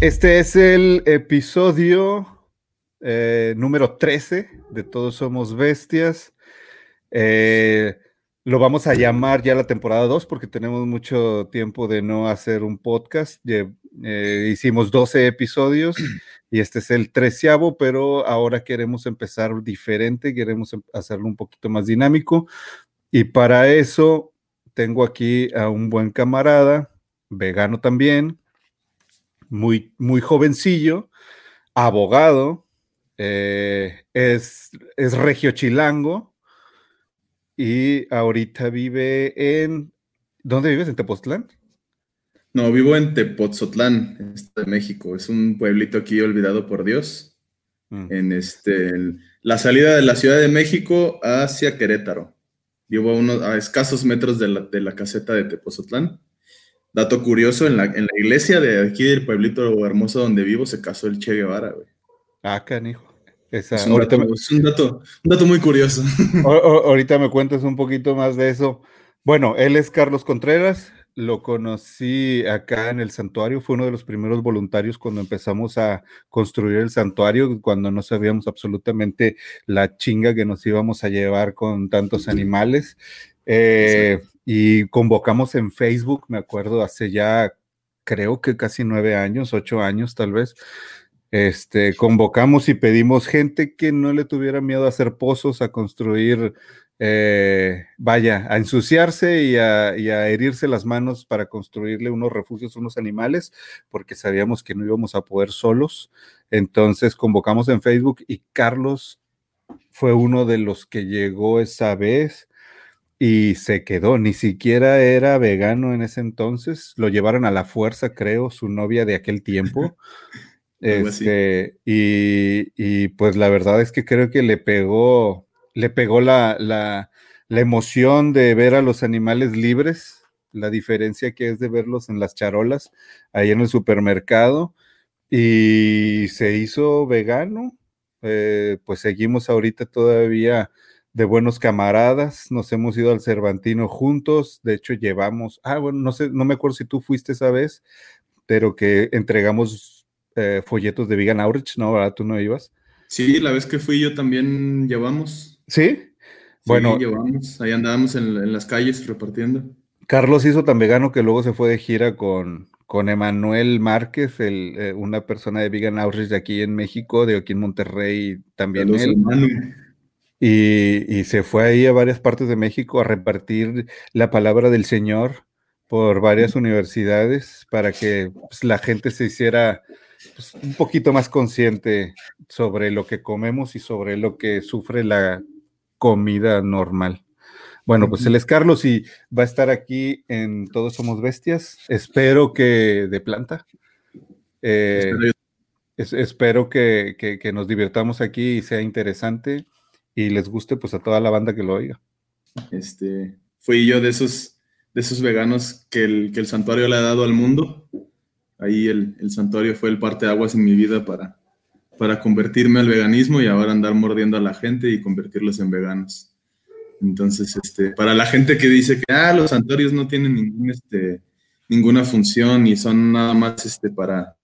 Este es el episodio eh, número 13 de Todos Somos Bestias. Eh, lo vamos a llamar ya la temporada 2 porque tenemos mucho tiempo de no hacer un podcast. Eh, hicimos 12 episodios y este es el treceavo, pero ahora queremos empezar diferente, queremos em, hacerlo un poquito más dinámico. Y para eso tengo aquí a un buen camarada, vegano también, muy, muy jovencillo, abogado, eh, es, es regio chilango y ahorita vive en... ¿Dónde vives? ¿En Tepoztlán? No, vivo en Tepoztlán, de México. Es un pueblito aquí olvidado por Dios. Mm. En este, la salida de la Ciudad de México hacia Querétaro. Vivo a, unos, a escasos metros de la, de la caseta de Tepozotlán. Dato curioso, en la, en la iglesia de aquí del pueblito hermoso donde vivo se casó el Che Guevara, güey. Ah, canijo. es, un dato, un, dato, muy curioso. ahorita me cuentas un poquito más de eso. Bueno, él es Carlos Contreras, lo conocí acá en el santuario, fue uno de los primeros voluntarios cuando empezamos a construir el santuario, cuando no sabíamos absolutamente la chinga que nos íbamos a llevar con tantos animales. Eh, y convocamos en Facebook, me acuerdo, hace ya creo que casi nueve años, ocho años tal vez. Este, convocamos y pedimos gente que no le tuviera miedo a hacer pozos, a construir, eh, vaya, a ensuciarse y a, y a, herirse las manos para construirle unos refugios a unos animales, porque sabíamos que no íbamos a poder solos. Entonces convocamos en Facebook y Carlos fue uno de los que llegó esa vez y se quedó, ni siquiera era vegano en ese entonces, lo llevaron a la fuerza, creo, su novia de aquel tiempo. este, y, y, pues la verdad es que creo que le pegó, le pegó la, la, la, emoción de ver a los animales libres, la diferencia que es de verlos en las charolas, ahí en el supermercado, y se hizo vegano. Eh, pues seguimos ahorita todavía de buenos camaradas, nos hemos ido al Cervantino juntos, de hecho llevamos, ah, bueno, no sé, no me acuerdo si tú fuiste esa vez, pero que entregamos eh, folletos de Vegan Outreach, ¿no? ¿Verdad? ¿Tú no ibas? Sí, la vez que fui yo también llevamos. ¿Sí? Bueno. llevamos, ahí andábamos en, las calles repartiendo. Carlos hizo tan vegano que luego se fue de gira con, con Emanuel Márquez, el, eh, una persona de Vegan Outreach de aquí en México, de aquí en Monterrey, también él. Y, se fue ahí a varias partes de México a repartir la palabra del Señor por varias universidades para que pues, la gente se hiciera pues, un poquito más consciente sobre lo que comemos y sobre lo que sufre la comida normal. Bueno, pues él es Carlos y va a estar aquí en Todos Somos Bestias. Espero que de planta. Eh, espero que, que nos divirtamos aquí y sea interesante y les guste pues a toda la banda que lo oiga. Este, fui yo de esos, de esos veganos que el, que el santuario le ha dado al mundo. Ahí el, el santuario fue el parte de aguas en mi vida para, para convertirme al veganismo y ahora andar mordiendo a la gente y convertirlos en veganos. Entonces, este, para la gente que dice que ah, los santuarios no tienen ningún, este, ninguna función y son nada más este, para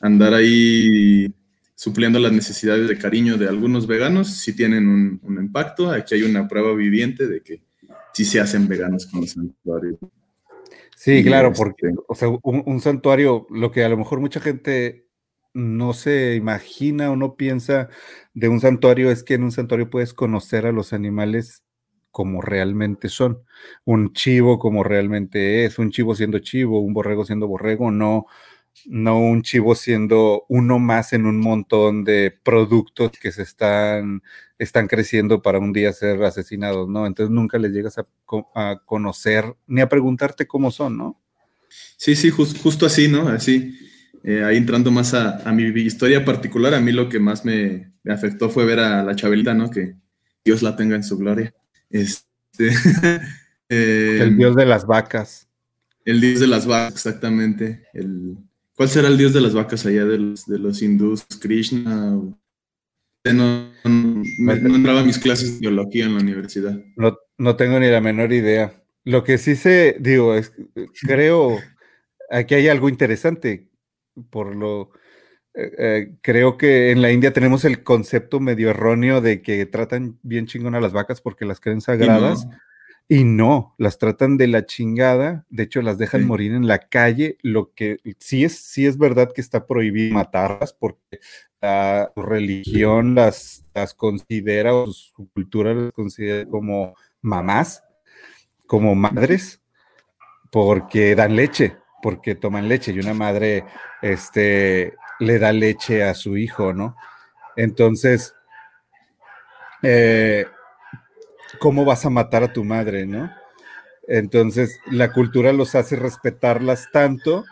andar ahí supliendo las necesidades de cariño de algunos veganos, sí tienen un, impacto. Aquí hay una prueba viviente de que sí se hacen veganos con los santuarios. Sí, claro, este porque o sea, un, santuario, lo que a lo mejor mucha gente no se imagina o no piensa de un santuario es que en un santuario puedes conocer a los animales como realmente son. Un chivo como realmente es, un chivo siendo chivo, un borrego siendo borrego, no no un chivo siendo uno más en un montón de productos que se están, están creciendo para un día ser asesinados, ¿no? Entonces nunca les llegas a, conocer ni a preguntarte cómo son, ¿no? Sí, sí, justo así, ¿no? Así. Eh, ahí entrando más a, mi historia particular, a mí lo que más me, afectó fue ver a la Chabelita, ¿no? Que Dios la tenga en su gloria. Este, el dios de las vacas. El dios de las vacas, exactamente. El, ¿Cuál será el dios de las vacas allá de los, de los hindús? ¿Krishna? No, no, entraba a mis clases de biología en la universidad. No, no tengo ni la menor idea. Lo que sí sé, digo, es, creo, aquí hay algo interesante, por lo, eh, eh, creo que en la India tenemos el concepto medio erróneo de que tratan bien chingón a las vacas porque las creen sagradas. Y no, las tratan de la chingada, de hecho las dejan morir en la calle, lo que sí es, sí es verdad que está prohibido matarlas porque la religión las, las considera o su cultura las considera como mamás, como madres, porque dan leche, porque toman leche y una madre este, le da leche a su hijo, ¿no? Entonces, eh, ¿cómo vas a matar a tu madre, no? Entonces, la cultura los hace respetarlas tanto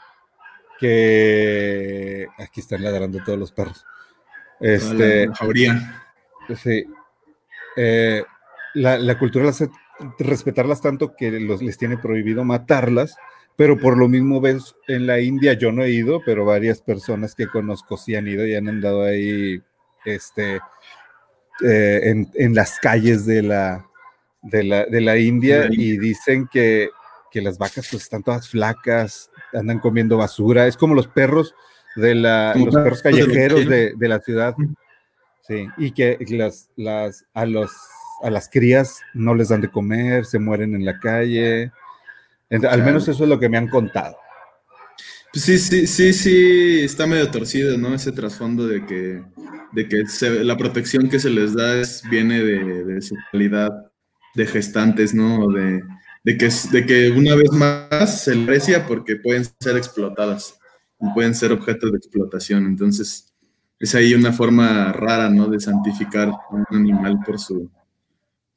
que aquí están ladrando todos los perros. Este, la, sí. Eh, la, cultura las hace respetarlas tanto que los, les tiene prohibido matarlas, pero por lo mismo ves en la India, yo no he ido, pero varias personas que conozco sí han ido y han andado ahí este, eh, en, en, las calles de la, de la, de la India y dicen que, que, las vacas pues están todas flacas, andan comiendo basura, es como los perros de la, los perros callejeros de, de, la ciudad. Sí, y que las, las, a, los, a las crías no les dan de comer, se mueren en la calle. Al menos eso es lo que me han contado. Pues sí, sí, sí, sí, está medio torcido, ¿no? Ese trasfondo de que, de que la protección que se les da es, viene de, de su calidad de gestantes, ¿no? De, que, una vez más se aprecia porque pueden ser explotadas pueden ser objetos de explotación. Entonces, es ahí una forma rara, ¿no? De santificar a un animal por su,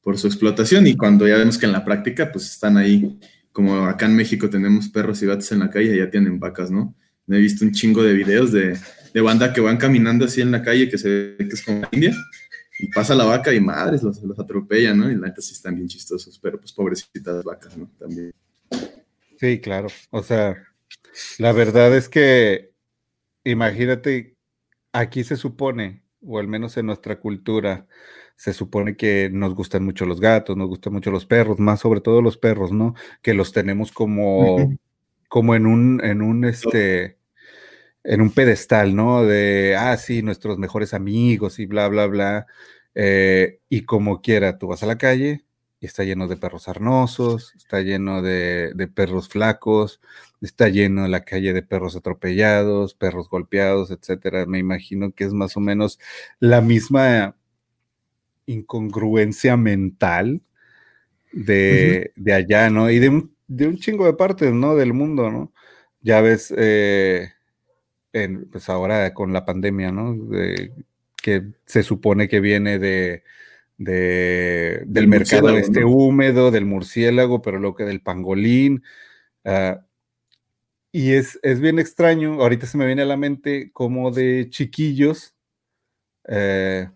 por su explotación y cuando ya vemos que en la práctica, pues están ahí, como acá en México tenemos perros y gatos en la calle, ya tienen vacas, ¿no? He visto un chingo de videos de, de banda que van caminando así en la calle, que se ve que es como India, y pasa la vaca y madres, los, los atropella, ¿no? Y la neta sí están bien chistosos, pero pues pobrecitas vacas, ¿no? También. Sí, claro. O sea, la verdad es que, imagínate, aquí se supone, o al menos en nuestra cultura, se supone que nos gustan mucho los gatos, nos gustan mucho los perros, más sobre todo los perros, ¿no? Que los tenemos como, como en un, en un, este, en un pedestal, ¿no? De, ah, sí, nuestros mejores amigos y bla, bla, bla. Eh, y como quiera, tú vas a la calle y está lleno de perros arnosos, está lleno de, perros flacos, está lleno la calle de perros atropellados, perros golpeados, etcétera. Me imagino que es más o menos la misma incongruencia mental de, allá, ¿no? Y de un, de un, chingo de partes, ¿no? Del mundo, ¿no? Ya ves, eh, pues ahora con la pandemia, ¿no? que se supone que viene de, del mercado este húmedo, del murciélago, pero lo que del pangolín. Ah, y es, es, bien extraño, ahorita se me viene a la mente como de chiquillos, eh,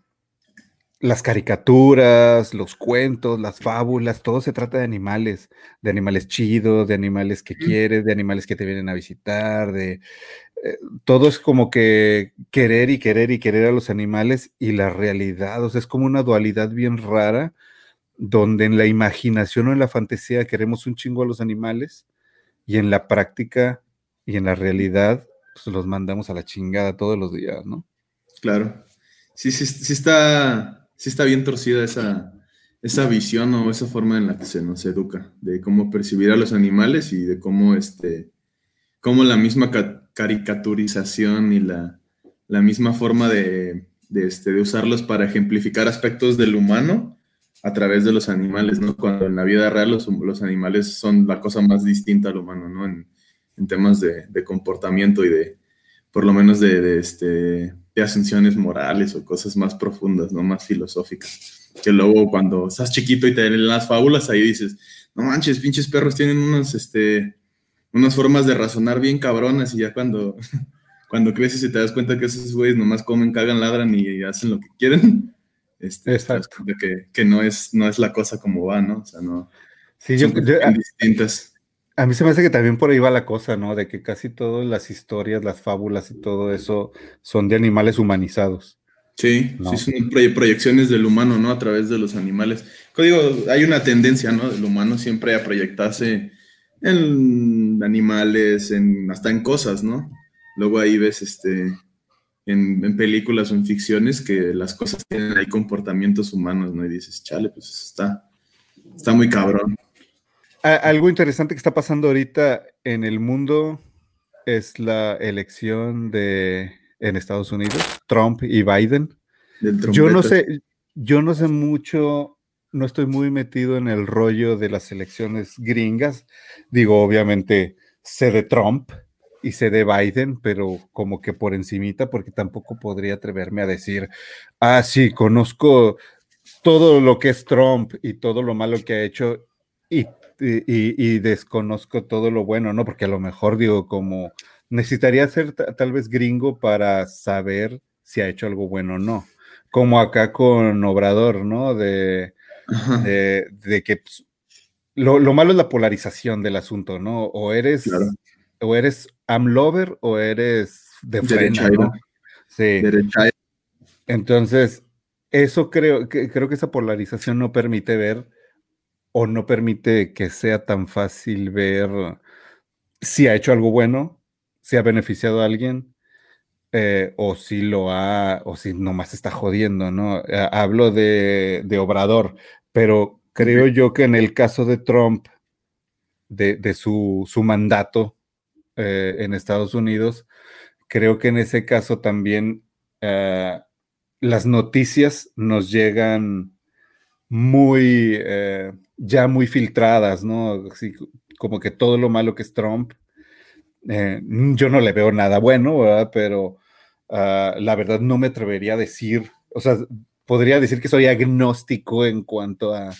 las caricaturas, los cuentos, las fábulas, todo se trata de animales, de animales chidos, de animales que quieres, de animales que te vienen a visitar, de eh, todo es como que querer y querer y querer a los animales y la realidad, o sea, es como una dualidad bien rara, donde en la imaginación o en la fantasía queremos un chingo a los animales y en la práctica y en la realidad pues los mandamos a la chingada todos los días, ¿no? Claro. Sí, sí, sí está sí está bien torcida esa, esa visión o esa forma en la que se nos educa, de cómo percibir a los animales y de cómo, este, cómo la misma caricaturización y la, la misma forma de, de, este, de usarlos para ejemplificar aspectos del humano a través de los animales, ¿no? Cuando en la vida real los, los animales son la cosa más distinta al humano, ¿no? En, en temas de, de, comportamiento y de, por lo menos de, este, de ascensiones morales o cosas más profundas, ¿no? Más filosóficas. Que luego cuando estás chiquito y te leen las fábulas, ahí dices, no manches, pinches perros tienen unos, este, unas formas de razonar bien cabronas y ya cuando, cuando creces y te das cuenta que esos güeyes nomás comen, cagan, ladran y hacen lo que quieren, este, Exacto. Que, que, no, es, no es la cosa como va, ¿no? O sea, no... Sí, yo, distintas a mí se me hace que también por ahí va la cosa, ¿no? De que casi todas las historias, las fábulas y todo eso son de animales humanizados. Sí, sí, son proyecciones del humano, ¿no? A través de los animales. Digo, hay una tendencia, ¿no? Del humano siempre a proyectarse en animales, en, hasta en cosas, ¿no? Luego ahí ves este, en, películas o en ficciones que las cosas tienen ahí comportamientos humanos, ¿no? Y dices, chale, pues está, está muy cabrón. Algo interesante que está pasando ahorita en el mundo es la elección de en Estados Unidos, Trump y Biden. Yo no sé, yo no sé mucho, no estoy muy metido en el rollo de las elecciones gringas. Digo, obviamente sé de Trump y sé de Biden, pero como que por encimita, porque tampoco podría atreverme a decir, ah, sí, conozco todo lo que es Trump y todo lo malo que ha hecho y, y, desconozco todo lo bueno, ¿no? Porque a lo mejor digo, como necesitaría ser tal vez gringo para saber si ha hecho algo bueno o no. Como acá con Obrador, ¿no? De, de, que pues, lo, malo es la polarización del asunto, ¿no? O eres o eres amlover o eres de frena, ¿no? Sí. Entonces, eso creo que creo que esa polarización no permite ver o no permite que sea tan fácil ver si ha hecho algo bueno, si ha beneficiado a alguien, eh, o si lo ha, o si nomás está jodiendo, ¿no? Hablo de, Obrador, pero creo yo que en el caso de Trump, de, su, su mandato, eh, en Estados Unidos, creo que en ese caso también eh, las noticias nos llegan muy, ya muy filtradas, ¿no? como que todo lo malo que es Trump, yo no le veo nada bueno, ¿verdad? Pero ah, la verdad no me atrevería a decir, o sea, podría decir que soy agnóstico en cuanto a,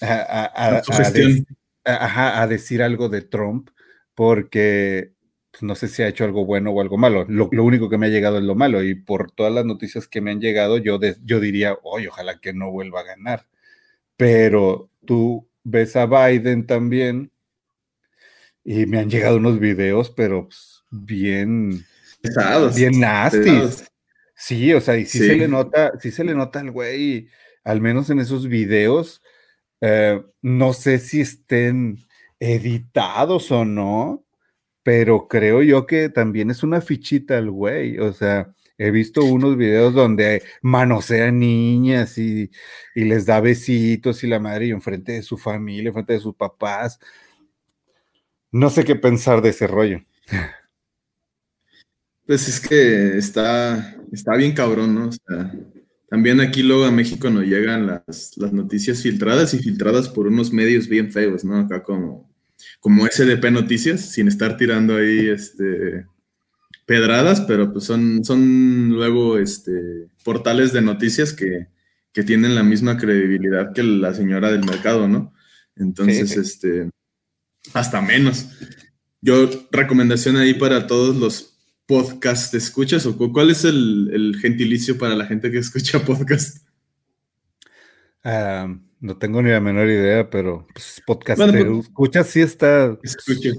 a, a decir algo de Trump, porque pues, no sé si ha hecho algo bueno o algo malo. Lo, único que me ha llegado es lo malo y por todas las noticias que me han llegado, yo, yo diría, oye, ojalá que no vuelva a ganar. Pero tú ves a Biden también y me han llegado unos videos, pero pues, bien, Pesados, bien nasty. Sí, o sea, y sí, se le nota, sí se le nota al güey, al menos en esos videos, eh, no sé si estén editados o no, pero creo yo que también es una fichita el güey, o sea, he visto unos videos donde manosea niñas y, les da besitos y la madre y enfrente de su familia, enfrente de sus papás. No sé qué pensar de ese rollo. Pues es que está, está bien cabrón, ¿no? O sea, también aquí luego a México nos llegan las, las noticias filtradas y filtradas por unos medios bien feos, ¿no? Acá como como SDP Noticias, sin estar tirando ahí este, pedradas, pero pues son, son luego este, portales de noticias que, tienen la misma credibilidad que la señora del mercado, ¿no? Entonces, este, hasta menos. Yo, recomendación ahí para todos los podcast escuchas, o cuál es el, gentilicio para la gente que escucha podcast? Ah, no tengo ni la menor idea, pero pues, podcastero. Pues, escucha, sí está, escucha.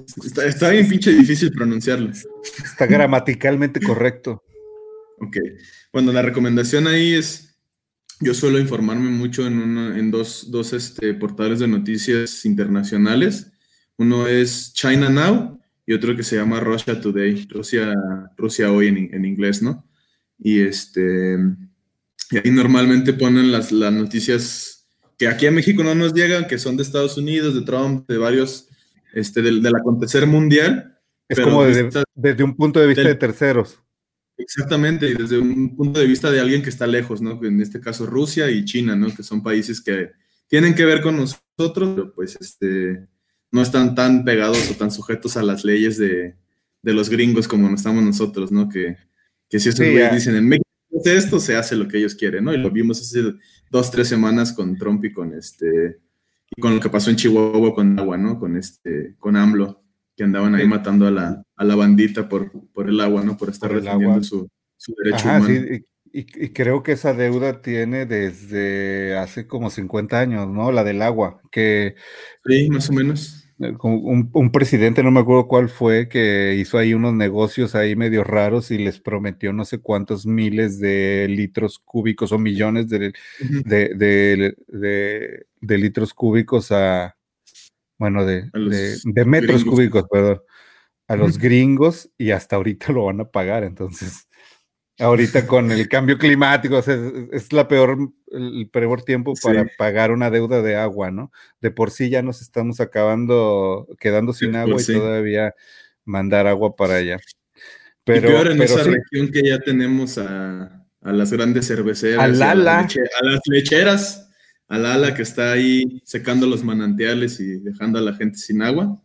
está. bien pinche difícil pronunciarlo. Está gramaticalmente correcto. Ok. Bueno, la recomendación ahí es. Yo suelo informarme mucho en, en dos, dos este, portales de noticias internacionales. Uno es China Now y otro que se llama Russia Today, Rusia, Rusia hoy en, en inglés, ¿no? Y este. Y ahí normalmente ponen las, las noticias que aquí a México no nos llegan, que son de Estados Unidos, de Trump, de varios, este, del, acontecer mundial. Es como desde, un punto de vista de terceros. Exactamente, y desde un punto de vista de alguien que está lejos, ¿no? En este caso Rusia y China, ¿no? Que son países que tienen que ver con nosotros, pero pues este, no están tan pegados o tan sujetos a las leyes de, los gringos como no estamos nosotros, ¿no? Que, que si esos güeyes dicen en México esto, se hace lo que ellos quieren, ¿no? Y lo vimos hace dos, tres semanas con Trump y con este, y con lo que pasó en Chihuahua con agua, ¿no? Con este, con AMLO, que andaban ahí matando a la, a la bandita por, por el agua, ¿no? Por estar defendiendo su, su, derecho humano. Sí, y, y, creo que esa deuda tiene desde hace como 50 años, ¿no? La del agua, que... Sí, más o menos un, un, presidente, no me acuerdo cuál fue, que hizo ahí unos negocios ahí medio raros y les prometió no sé cuántos miles de litros cúbicos o millones de, de, de, litros cúbicos a, bueno, de, de, metros cúbicos, perdón, a los gringos y hasta ahorita lo van a pagar. Entonces, ahorita con el cambio climático, es, la peor, el peor tiempo para pagar una deuda de agua, ¿no? De por sí ya nos estamos acabando, quedando sin agua y todavía mandar agua para allá. Pero, y peor en esa región que ya tenemos a, las grandes cerveceras, a, las lecheras, al ala que está ahí secando los manantiales y dejando a la gente sin agua,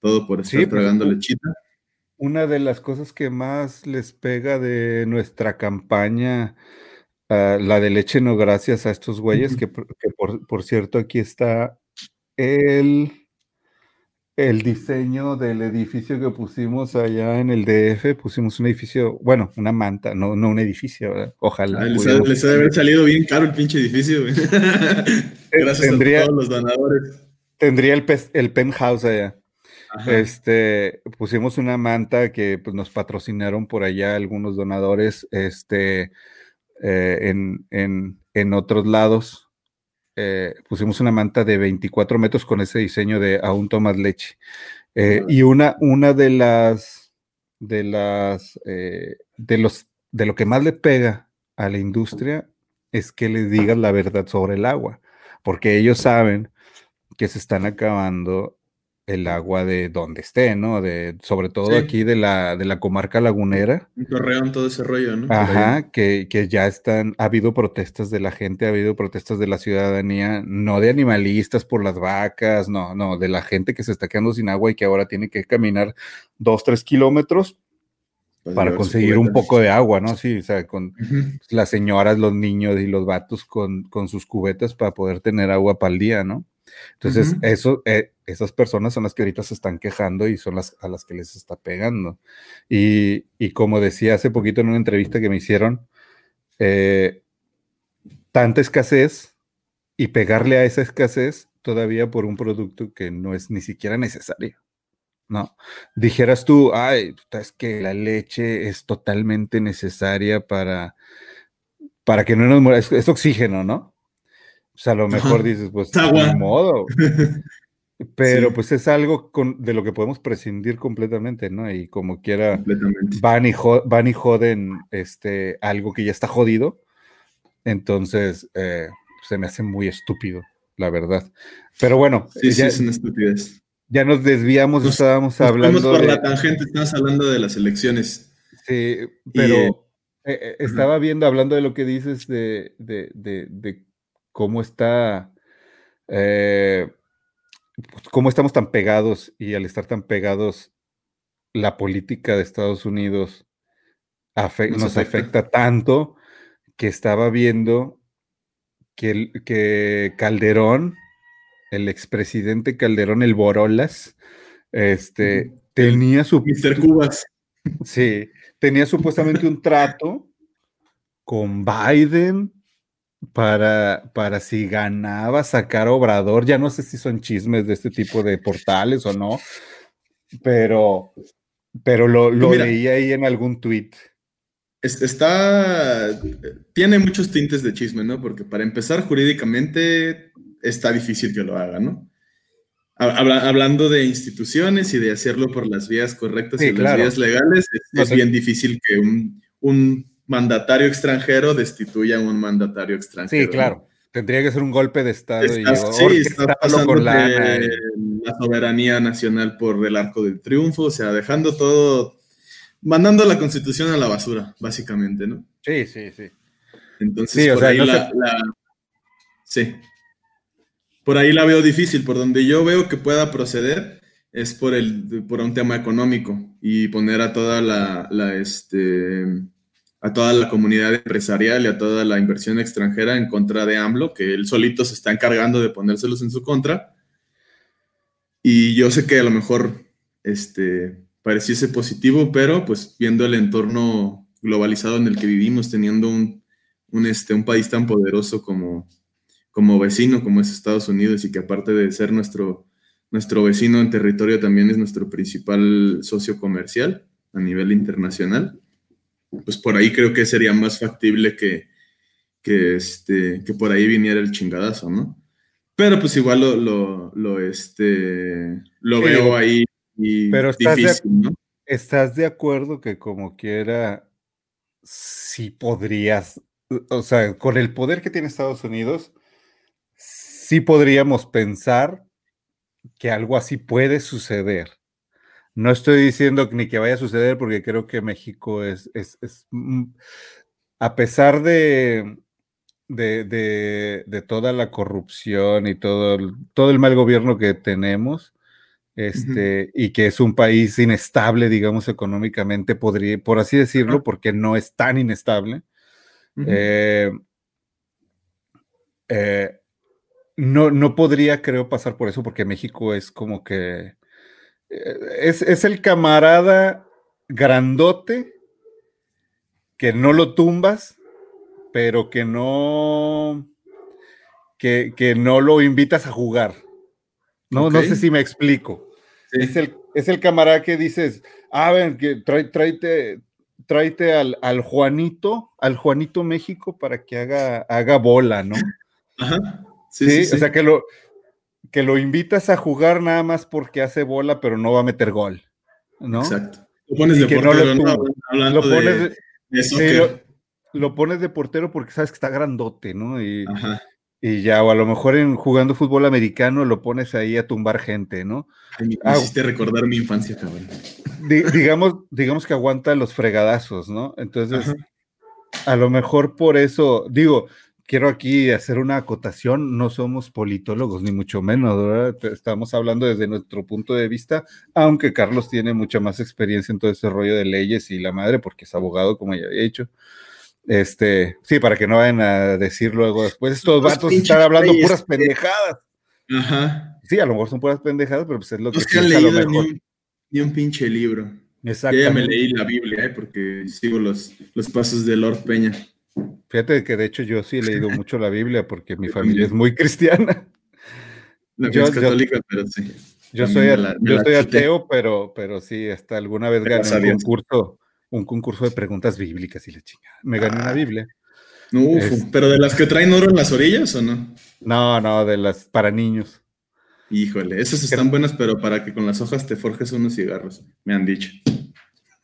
todo por estar pues, tragando lechita una de las cosas que más les pega de nuestra campaña, ah, la de leche no gracias a estos güeyes, que, por, cierto aquí está el, el diseño del edificio que pusimos allá en el DF, pusimos un edificio, bueno, una manta, no, no un edificio, ojalá. Ah, les, ha, de haber salido bien caro el pinche edificio. Gracias a todos los donadores. Tendría el, el penthouse allá. Este, pusimos una manta que pues, nos patrocinaron por allá algunos donadores este, eh, en, en, en, otros lados. Eh, pusimos una manta de 24 metros con ese diseño de aún tomas leche. Eh, y una, una de las, de las, de los, de lo que más le pega a la industria es que les digas la verdad sobre el agua, porque ellos saben que se están acabando el agua de donde esté, ¿no? De, sobre todo aquí de la, de la comarca lagunera. Un Torreón, todo ese rollo, ¿no? Ajá, que, que, ya están, ha habido protestas de la gente, ha habido protestas de la ciudadanía, no de animalistas por las vacas, no, no, de la gente que se está quedando sin agua y que ahora tiene que caminar dos, tres kilómetros para conseguir un poco de agua, ¿no? Sí, o sea, con las señoras, los niños y los vatos con, con sus cubetas para poder tener agua para el día, ¿no? Entonces, eso, eh, esas personas son las que ahorita se están quejando y son las a las que les está pegando. Y, como decía hace poquito en una entrevista que me hicieron, eh, tanta escasez y pegarle a esa escasez todavía por un producto que no es ni siquiera necesario. No, dijeras tú, ay, es que la leche es totalmente necesaria para, para que no nos muera, es oxígeno, ¿no? O sea, a lo mejor dices, pues, de modo. Pero pues es algo de lo que podemos prescindir completamente, ¿no? Y como quiera, van y, van y joden este, algo que ya está jodido. Entonces, eh, se me hace muy estúpido, la verdad. Pero bueno. Sí, ya, sí, es una estupidez. Ya nos desviamos, estábamos hablando. por la tangente, estamos hablando de las elecciones. Sí, pero eh, eh, estaba viendo, hablando de lo que dices de, de, de cómo está, eh, pues, cómo estamos tan pegados y al estar tan pegados, la política de Estados Unidos nos, afecta. tanto que estaba viendo que, que Calderón, el expresidente Calderón, el Borolas, este, tenía su... Mr. Cubas. Sí, tenía supuestamente un trato con Biden para, para si ganaba sacar Obrador. Ya no sé si son chismes de este tipo de portales o no, pero, pero lo, lo leí ahí en algún tweet. Está, tiene muchos tintes de chisme, ¿no? Porque para empezar, jurídicamente está difícil que lo haga, ¿no? hablando de instituciones y de hacerlo por las vías correctas y las vías legales, es, bien difícil que un, un mandatario extranjero destituya a un mandatario extranjero. Sí, claro. Tendría que ser un golpe de Estado. y sí, está pasando la, la soberanía nacional por el arco del triunfo, o sea, dejando todo, mandando la constitución a la basura, básicamente, ¿no? Sí, sí, sí. Entonces, por ahí la, Sí. Por ahí la veo difícil, por donde yo veo que pueda proceder es por, el, por un tema económico y poner a toda la, la este, a toda la comunidad empresarial y a toda la inversión extranjera en contra de AMLO, que él solito se está encargando de ponérselos en su contra. Y yo sé que a lo mejor este, pareciese positivo, pero pues viendo el entorno globalizado en el que vivimos, teniendo un, un, este, un país tan poderoso como, como vecino, como es Estados Unidos, y que aparte de ser nuestro, nuestro vecino en territorio, también es nuestro principal socio comercial a nivel internacional pues por ahí creo que sería más factible que, que, este, que por ahí viniera el chingadazo, ¿no? Pero pues igual lo, lo, lo este, lo veo ahí y pero estás difícil, de, ¿no? ¿Estás de acuerdo que como quiera, si podrías, o sea, con el poder que tiene Estados Unidos, sí podríamos pensar que algo así puede suceder? No estoy diciendo ni que vaya a suceder porque creo que México es, es, es mm, a pesar de, de, de, toda la corrupción y todo, todo el mal gobierno que tenemos, este, y que es un país inestable, digamos, económicamente, podría, por así decirlo, porque no es tan inestable. Eh, eh, no, no podría, creo, pasar por eso, porque México es como que es, es el camarada grandote que no lo tumbas, pero que no, que, que no lo invitas a jugar. No, no sé si me explico. Es, el, es el camarada que dices, a ver, que tráete, tráete al, al, Juanito, al Juanito México para que haga, haga bola, ¿no? Ajá. Sí, o sea que lo, que lo invitas a jugar nada más porque hace bola, pero no va a meter gol, ¿no? Exacto. Lo pones de portero, no, lo, pones de, lo, pones de portero porque sabes que está grandote, ¿no? Y, y ya, o a lo mejor en jugando fútbol americano lo pones ahí a tumbar gente, ¿no? Me ah, hiciste recordar mi infancia, cabrón. digamos, digamos que aguanta los fregadazos, ¿no? Entonces, a lo mejor por eso, digo, quiero aquí hacer una acotación, no somos politólogos, ni mucho menos, ¿verdad? Estamos hablando desde nuestro punto de vista, aunque Carlos tiene mucha más experiencia en todo ese rollo de leyes y la madre, porque es abogado, como ya había dicho. Este, sí, para que no vayan a decir luego después, estos vatos están hablando puras pendejadas. Ajá. Sí, a lo mejor son puras pendejadas, pero pues es lo que, que han leído Ni, un, pinche libro. Exacto. Ya me leí la Biblia, ¿eh? porque sigo los, los pasos de Lord Peña. Fíjate que de hecho yo sí he leído mucho la Biblia porque mi familia es muy cristiana. yo, es católica, pero sí. Yo soy, yo soy ateo, pero, pero sí, hasta alguna vez gané un concurso, un concurso de preguntas bíblicas y la chingada. Me gané una ah. Biblia. Uf, ¿Pero de las que traen oro en las orillas o no? No, no, de las para niños. Híjole, esas están buenas, pero para que con las hojas te forjes unos cigarros, me han dicho.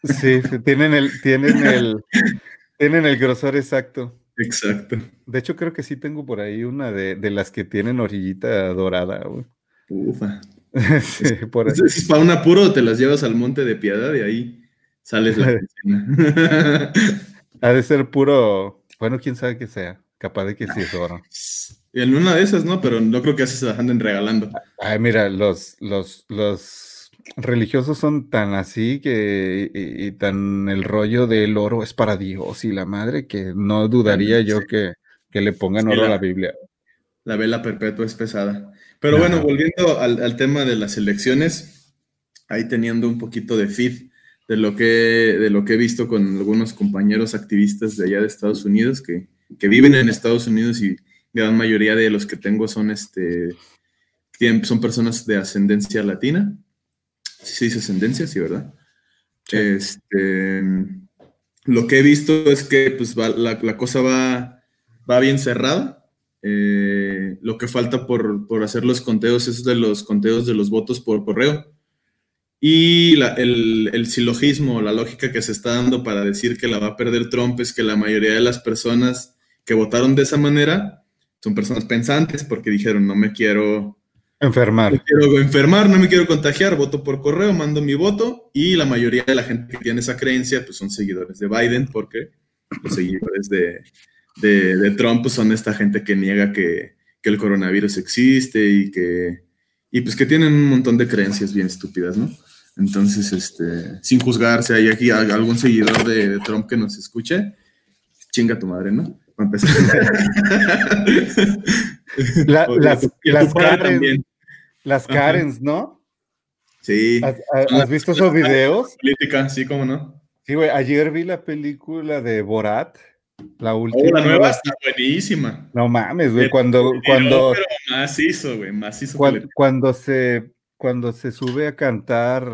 Sí, tienen el, tienen el, tienen el grosor exacto. Exacto. De hecho, creo que sí tengo por ahí una de, las que tienen orillita dorada. Ufa. sí, por ahí. Es, para un apuro, te las llevas al monte de piedad y ahí sales la piscina. ha de ser puro, bueno, quién sabe qué sea. Capaz de que sí es oro. En una de esas, ¿no? Pero no creo que así se las anden regalando. Ay, mira, los, los, los religiosos son tan así que y, tan el rollo del oro es para Dios y la madre que no dudaría yo que, le pongan oro a la Biblia. La vela perpetua es pesada. Pero bueno, volviendo al, tema de las elecciones, ahí teniendo un poquito de feed de lo que, de lo que he visto con algunos compañeros activistas de allá de Estados Unidos que, que viven en Estados Unidos y la gran mayoría de los que tengo son, este, son personas de ascendencia latina sí dice ascendencia, sí, ¿verdad? Este, lo que he visto es que pues, la, cosa va, va bien cerrada. Eh, lo que falta por, hacer los conteos es de los conteos de los votos por correo. Y el, el, silogismo, la lógica que se está dando para decir que la va a perder Trump es que la mayoría de las personas que votaron de esa manera son personas pensantes porque dijeron, no me quiero Enfermar. No quiero enfermar, no me quiero contagiar, voto por correo, mando mi voto y la mayoría de la gente que tiene esa creencia pues son seguidores de Biden porque los seguidores de, de, Trump pues, son esta gente que niega que, que, el coronavirus existe y que, y pues que tienen un montón de creencias bien estúpidas, ¿no? Entonces, este, sin juzgar si hay aquí algún seguidor de, Trump que nos escuche, chinga tu madre, ¿no? Para empezar. las, las, Karen, las Karens, ¿no? Sí. ¿Has, visto esos videos? Política, sí, cómo no. Sí, güey, ayer vi la película de Borat, la oh, última. la nueva está buenísima. No mames, güey, cuando... cuando pero macizo, güey, macizo. Cuando, cuando, se, cuando se sube a cantar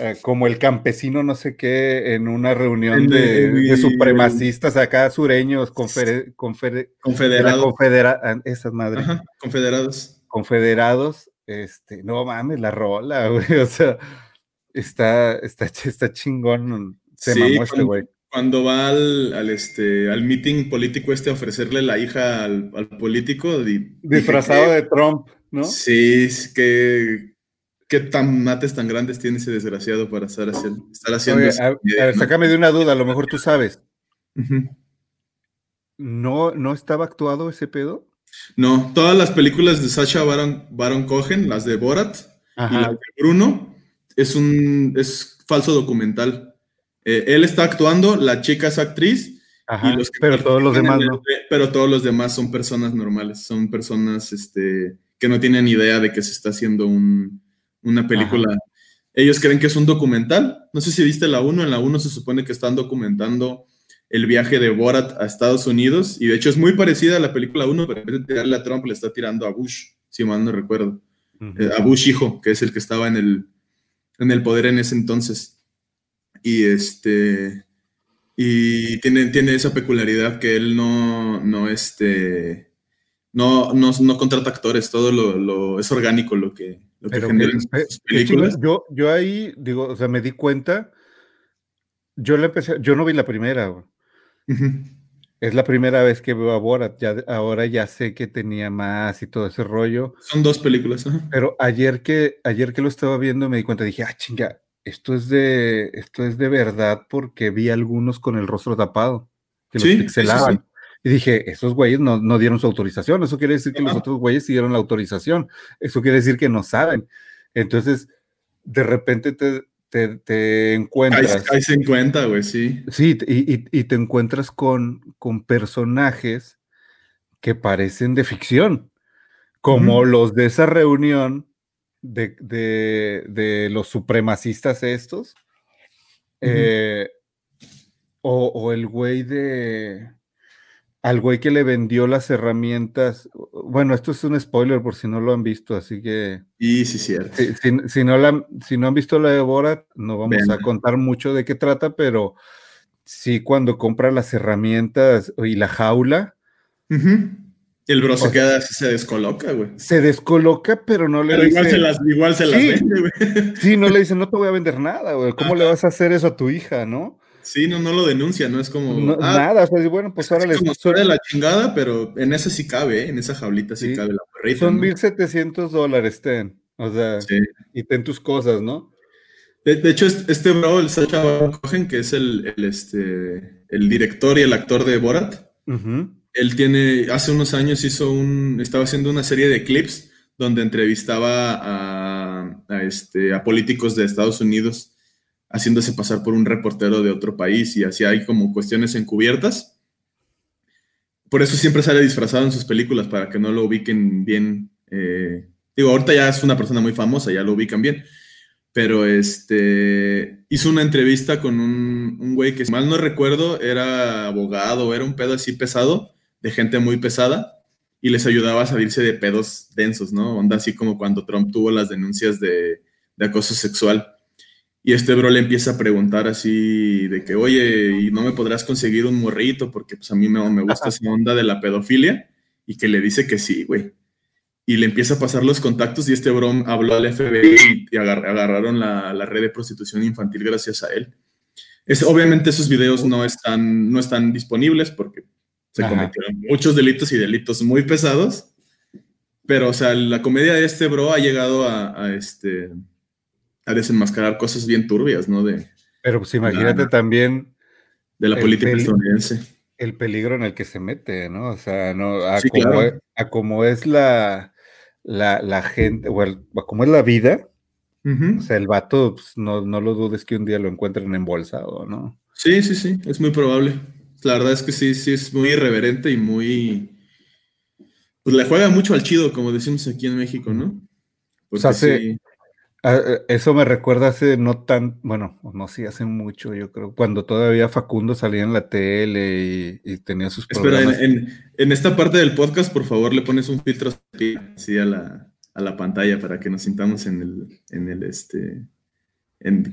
eh, como el campesino no sé qué en una reunión de, supremacistas acá sureños, confederados. Confedera, esas madres. confederados. Confederados, este, no mames, la rola, güey, o sea, está, está, está chingón, se mamó este güey. Cuando va al, este, al meeting político este a ofrecerle la hija al, político. Disfrazado de Trump, ¿no? Sí, que qué tan mates tan grandes tiene ese desgraciado para estar haciendo, estar haciendo a, ver, de una duda, a lo mejor tú sabes. ¿No, ¿No estaba actuado ese pedo? No, todas las películas de Sacha Baron, Baron Cohen, las de Borat y las de Bruno, es un es falso documental. Eh, él está actuando, la chica es actriz. pero todos los demás no. Pero todos los demás son personas normales, son personas este, que no tienen idea de que se está haciendo un, una película. Ellos creen que es un documental. No sé si viste la 1. En la 1 se supone que están documentando el viaje de Borat a Estados Unidos. Y de hecho es muy parecida a la película 1, pero en vez de tirarle a Trump, le está tirando a Bush, si mal no recuerdo. Eh, a Bush hijo, que es el que estaba en el, en el poder en ese entonces. Y este. Y tiene, tiene esa peculiaridad que él no, no, este, no, no, no contrata actores, todo lo, es orgánico lo que, yo, yo ahí, digo, o sea, me di cuenta, yo le empecé, yo no vi la primera, Es la primera vez que veo a Borat, ya, ahora ya sé que tenía más y todo ese rollo. Son dos películas, Pero ayer que, ayer que lo estaba viendo me di cuenta, dije, ah, chinga, esto es de, esto es de verdad porque vi algunos con el rostro tapado, que los pixelaban. Y dije, esos güeyes no, dieron su autorización. Eso quiere decir que los otros güeyes sí dieron la autorización. Eso quiere decir que no saben. Entonces, de repente te, te, encuentras. Ahí, se encuentra, güey, sí. Sí, y, te encuentras con, con personajes que parecen de ficción, como los de esa reunión de, los supremacistas estos. Eh, o, o, el güey de al güey que le vendió las herramientas. Bueno, esto es un spoiler por si no lo han visto, así que. Y sí, cierto. Si, no, la, si no han visto la de Borat, no vamos a contar mucho de qué trata, pero sí, cuando compra las herramientas y la jaula. El bro se queda, se descoloca, güey. Se descoloca, pero no le dice. Igual se las, igual se las vende, güey. Sí, no le dice, no te voy a vender nada, güey. ¿Cómo le vas a hacer eso a tu hija, no? Sí, no, no lo denuncia, no es como. Ah, nada, o bueno, pues ahora les. de la chingada, pero en esa sí cabe, ¿eh? en esa jaulita sí, cabe la perrita. Son 1700 dólares, ten. O sea, y ten tus cosas, ¿no? De, hecho, este bro, el Sacha Cohen, que es el, este, el director y el actor de Borat, él tiene, hace unos años hizo un, estaba haciendo una serie de clips donde entrevistaba a, a, este, a políticos de Estados Unidos haciéndose pasar por un reportero de otro país y así hay como cuestiones encubiertas. Por eso siempre sale disfrazado en sus películas para que no lo ubiquen bien. Eh, digo, ahorita ya es una persona muy famosa, ya lo ubican bien. Pero este hizo una entrevista con un, un güey que, si mal no recuerdo, era abogado, era un pedo así pesado, de gente muy pesada, y les ayudaba a salirse de pedos densos, ¿no? Onda así como cuando Trump tuvo las denuncias de, de acoso sexual y este bro le empieza a preguntar así de que, oye, ¿y no me podrás conseguir un morrito? Porque pues a mí me, me gusta esa onda de la pedofilia. Y que le dice que sí, güey. Y le empieza a pasar los contactos y este bro habló al FBI y, agarraron la, la, red de prostitución infantil gracias a él. Es, obviamente esos videos no están, no están disponibles porque se cometieron muchos delitos y delitos muy pesados. Pero, o sea, la comedia de este bro ha llegado a, a este a desenmascarar cosas bien turbias, ¿no? De, Pero pues imagínate también... De la política estadounidense. El peligro en el que se mete, ¿no? O sea, no, a, como, es, la, la, gente, o a como es la vida, o sea, el vato, pues, no, no lo dudes que un día lo encuentren embolsado, ¿no? Sí, sí, sí, es muy probable. La verdad es que sí, sí, es muy irreverente y muy... Pues le juega mucho al chido, como decimos aquí en México, ¿no? hace, Ah, eh, eso me recuerda hace no tan, bueno, no sí, hace mucho, yo creo, cuando todavía Facundo salía en la tele y, tenía sus. Espera, en, esta parte del podcast, por favor, le pones un filtro así a la, a la pantalla para que nos sintamos en el, en el, este,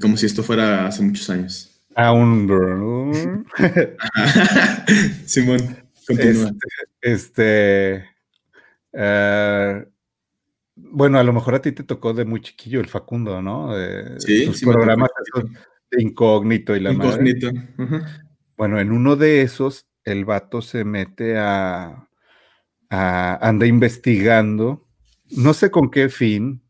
como si esto fuera hace muchos años. A un... Simón, continúa. Este... este eh, bueno, a lo mejor a ti te tocó de muy chiquillo el Facundo, ¿no? sí, sí programas de incógnito y la Incógnito. Bueno, en uno de esos, el vato se mete a, a, anda investigando, no sé con qué fin,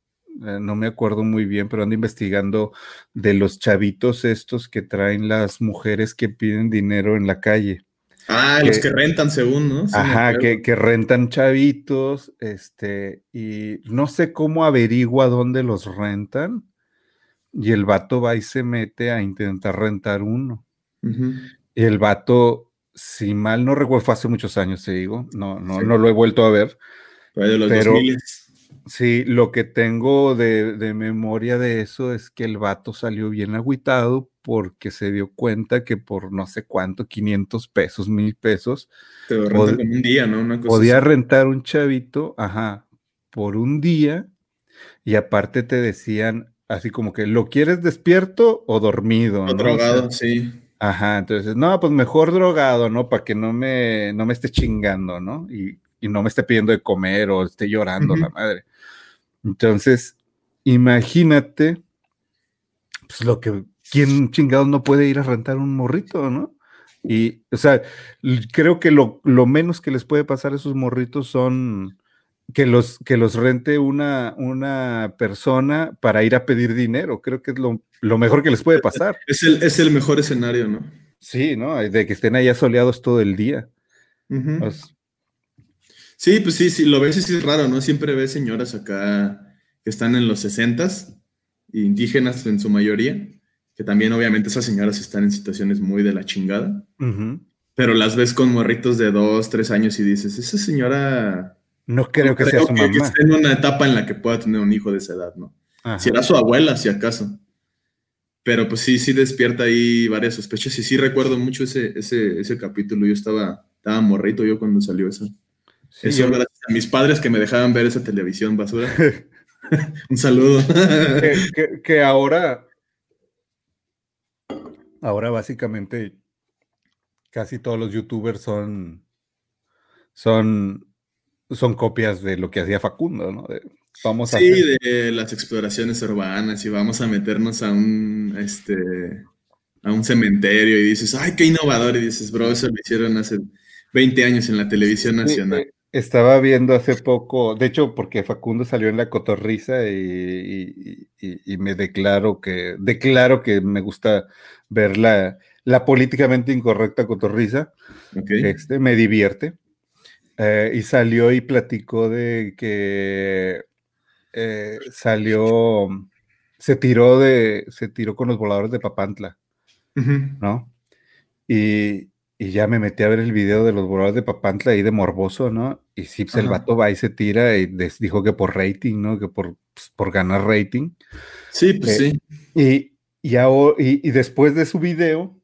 eh, no me acuerdo muy bien, pero anda investigando de los chavitos estos que traen las mujeres que piden dinero en la calle. Ah, los que rentan según, ¿no? ajá, que, que, rentan chavitos, este, y no sé cómo averigua dónde los rentan, y el vato va y se mete a intentar rentar uno. Y el vato, si mal no recuerdo, fue hace muchos años, te digo, no, no, no lo he vuelto a ver. pero sí, lo que tengo de, de memoria de eso es que el vato salió bien agüitado porque se dio cuenta que por no sé cuánto, 500 pesos, mil pesos, un día, ¿no? podía rentar un chavito, ajá, por un día, y aparte te decían así como que, ¿lo quieres despierto o dormido? O drogado, sí. Ajá, entonces, no, pues mejor drogado, ¿no? Para que no me, no me esté chingando, ¿no? Y, no me esté pidiendo de comer o esté llorando la madre. Entonces, imagínate, pues lo que ¿quién chingados no puede ir a rentar un morrito, no? Y, o sea, creo que lo, menos que les puede pasar a esos morritos son que los, que los rente una, una persona para ir a pedir dinero. Creo que es lo, mejor que les puede pasar. Es el, es el mejor escenario, ¿no? Sí, ¿no? De que estén allá soleados todo el día. sí, pues sí, sí, lo ves y sí es raro, ¿no? Siempre ves señoras acá que están en los sesentas, indígenas en su mayoría, que también obviamente esas señoras están en situaciones muy de la chingada, pero las ves con morritos de dos, tres años y dices, esa señora... No creo que sea su mamá. Que esté en una etapa en la que pueda tener un hijo de esa edad, ¿no? Si era su abuela, si acaso. Pero pues sí, sí despierta ahí varias sospechas y sí recuerdo mucho ese, ese, ese capítulo. Yo estaba, estaba morrito yo cuando salió eso. eso gracias a mis padres que me dejaban ver esa televisión basura. un saludo. que ahora Ahora básicamente casi todos los youtubers son, son, son copias de lo que hacía Facundo, ¿no? vamos a sí, de las exploraciones urbanas y vamos a meternos a un, este, a un cementerio y dices, ay, qué innovador, y dices, bro, eso lo hicieron hace 20 años en la televisión nacional. Estaba viendo hace poco, de hecho, porque Facundo salió en la cotorriza y, y, me declaro que, declaro que me gusta ver la, la políticamente incorrecta cotorriza. Este, me divierte. Eh, y salió y platicó de que eh, salió, se tiró de, se tiró con los voladores de Papantla, ¿no? Y, y ya me metí a ver el video de los voladores de Papantla ahí de Morboso, ¿no? Y sí, pues el vato va y se tira y dijo que por rating, ¿no? Que por, pues, por ganar rating. Sí, pues eh, sí. Y, y, y, después de su video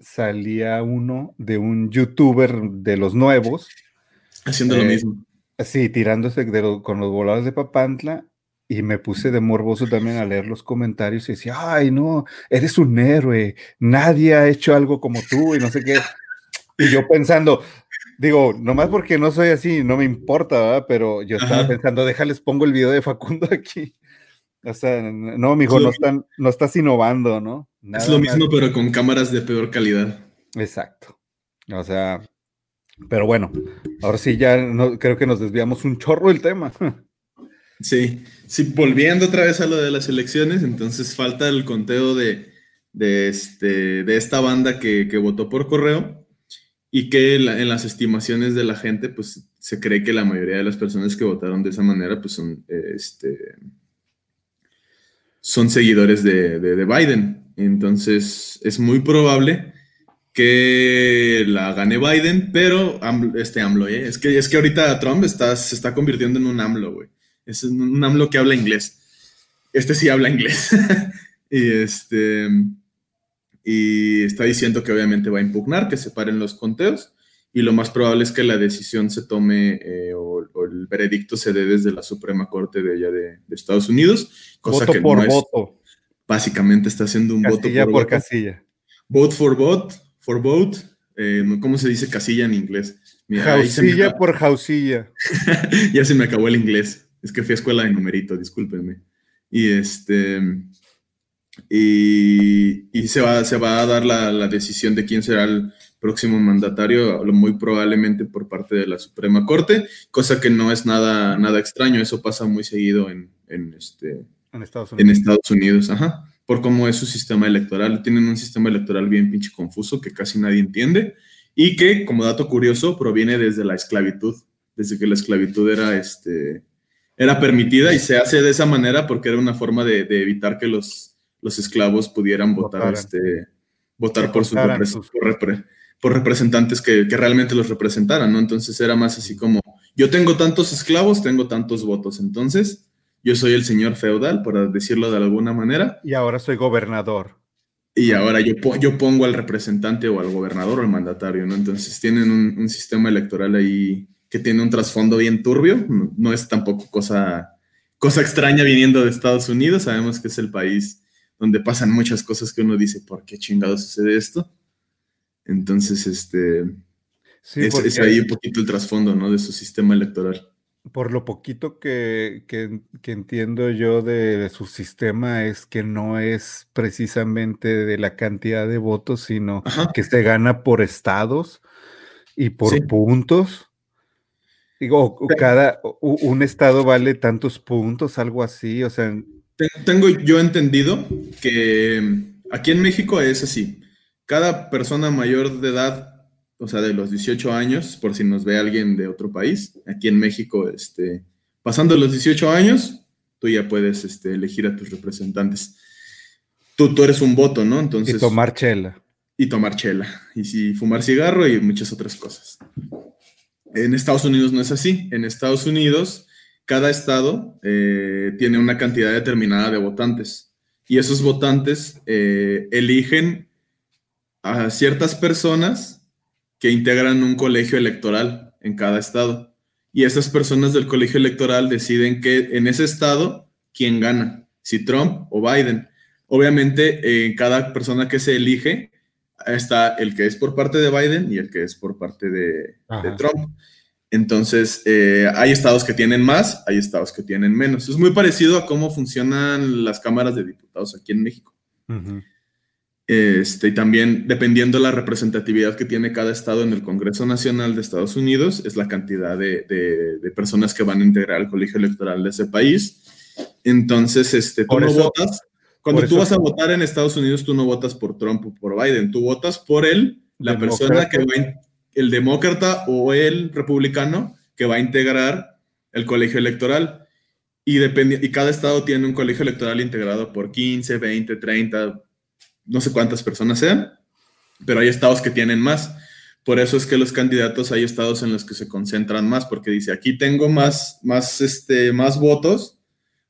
salía uno de un youtuber de los nuevos. Haciendo lo eh, mismo. Sí, tirándose con los voladores de Papantla y me puse de morboso también a leer los comentarios y decía, ay, no, eres un héroe, nadie ha hecho algo como tú y no sé qué. Y yo pensando, digo, nomás porque no soy así, no me importa, ¿verdad? Pero yo estaba pensando, déjales, pongo el video de Facundo aquí. O sea, no, mijo, no, están, no estás innovando, ¿no? es lo mismo, pero con cámaras de peor calidad. Exacto. O sea, pero bueno, ahora sí ya no, creo que nos desviamos un chorro el tema. Sí, sí, volviendo otra vez a lo de las elecciones, entonces falta el conteo de, de, este, de esta banda que, que votó por correo y que en las estimaciones de la gente, pues se cree que la mayoría de las personas que votaron de esa manera, pues son, este, son seguidores de, de, Biden. Entonces es muy probable que la gane Biden, pero este AMLO, ¿eh? es, que, es que ahorita Trump está, se está convirtiendo en un AMLO, güey. Es un AMLO que habla inglés. Este sí habla inglés. y este y está diciendo que obviamente va a impugnar, que se paren los conteos y lo más probable es que la decisión se tome eh, o, el veredicto se dé desde la Suprema Corte de allá de, Estados Unidos, cosa voto que por no voto. básicamente está haciendo un voto por, por casilla. Vote for vote, for vote. Eh, ¿Cómo se dice casilla en inglés? jausilla por jausilla. ya se me acabó el inglés. Es que fui a escuela de numerito, discúlpenme. Y este. Y, se, va, se va a dar la, la, decisión de quién será el próximo mandatario, muy probablemente por parte de la Suprema Corte, cosa que no es nada, nada extraño, eso pasa muy seguido en, en este, en Estados Unidos. En Estados Unidos, ajá. Por cómo es su sistema electoral. Tienen un sistema electoral bien pinche confuso que casi nadie entiende y que, como dato curioso, proviene desde la esclavitud, desde que la esclavitud era, este, era permitida y se hace de esa manera porque era una forma de, evitar que los, los esclavos pudieran votar, este, votar por, sus por, representantes que, que, realmente los representaran, ¿no? Entonces era más así como, yo tengo tantos esclavos, tengo tantos votos, entonces yo soy el señor feudal, por decirlo de alguna manera. Y ahora soy gobernador. Y ahora yo, yo pongo al representante o al gobernador o al mandatario, ¿no? Entonces tienen un, sistema electoral ahí que tiene un trasfondo bien turbio. No, es tampoco cosa, cosa extraña viniendo de Estados Unidos. Sabemos que es el país donde pasan muchas cosas que uno dice, ¿por qué chingado sucede esto? Entonces, este, es, es, ahí un poquito el trasfondo, ¿no? De su sistema electoral por lo poquito que, entiendo yo de su sistema es que no es precisamente de la cantidad de votos, sino que se gana por estados y por puntos. Digo, cada un estado vale tantos puntos, algo así, o sea. Tengo yo entendido que aquí en México es así. Cada persona mayor de edad o sea, de los 18 años, por si nos ve alguien de otro país, aquí en México, este, pasando los 18 años, tú ya puedes este, elegir a tus representantes. Tú, tú eres un voto, ¿no? Entonces, y tomar chela. Y tomar chela. Y si fumar cigarro y muchas otras cosas. En Estados Unidos no es así. En Estados Unidos, cada estado eh, tiene una cantidad determinada de votantes. Y esos votantes eh, eligen a ciertas personas que integran un colegio electoral en cada estado. Y esas personas del colegio electoral deciden que en ese estado, quién gana, si Trump o Biden. Obviamente, en cada persona que se elige está el que es por parte de Biden y el que es por parte de, Trump. Entonces, eh, hay estados que tienen más, hay estados que tienen menos. Es muy parecido a cómo funcionan las cámaras de diputados aquí en México. Este, y también, dependiendo de la representatividad que tiene cada estado en el Congreso Nacional de Estados Unidos, es la cantidad de, de, personas que van a integrar el colegio electoral de ese país. Entonces, este, tú no votas. Cuando tú vas a votar en Estados Unidos, tú no votas por Trump o por Biden, tú votas por él, la persona que va, el demócrata o el republicano que va a integrar el colegio electoral. Y, depende, y cada estado tiene un colegio electoral integrado por 15, 20, 30, no sé cuántas personas sean, pero hay estados que tienen más. Por eso es que los candidatos hay estados en los que se concentran más, porque dice, aquí tengo más, más, este, más votos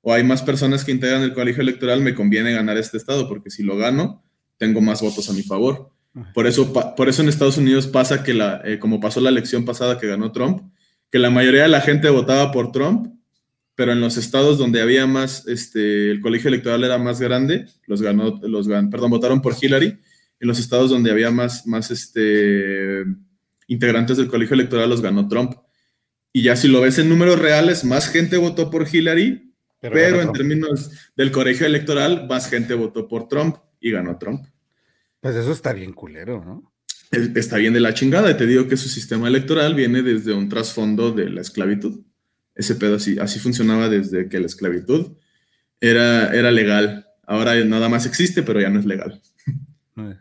o hay más personas que integran el colegio electoral, me conviene ganar este estado, porque si lo gano, tengo más votos a mi favor. Por eso, por eso en Estados Unidos pasa que, la, eh, como pasó la elección pasada que ganó Trump, que la mayoría de la gente votaba por Trump pero en los estados donde había más, este, el colegio electoral era más grande, los ganó, los gan, perdón, votaron por Hillary. En los estados donde había más, más este, integrantes del colegio electoral los ganó Trump. Y ya si lo ves en números reales, más gente votó por Hillary, pero, en términos del colegio electoral, más gente votó por Trump y ganó Trump. Pues eso está bien culero, ¿no? Está bien de la chingada. Y te digo que su sistema electoral viene desde un trasfondo de la esclavitud ese pedo así, así funcionaba desde que la esclavitud era, era legal. Ahora nada más existe, pero ya no es legal.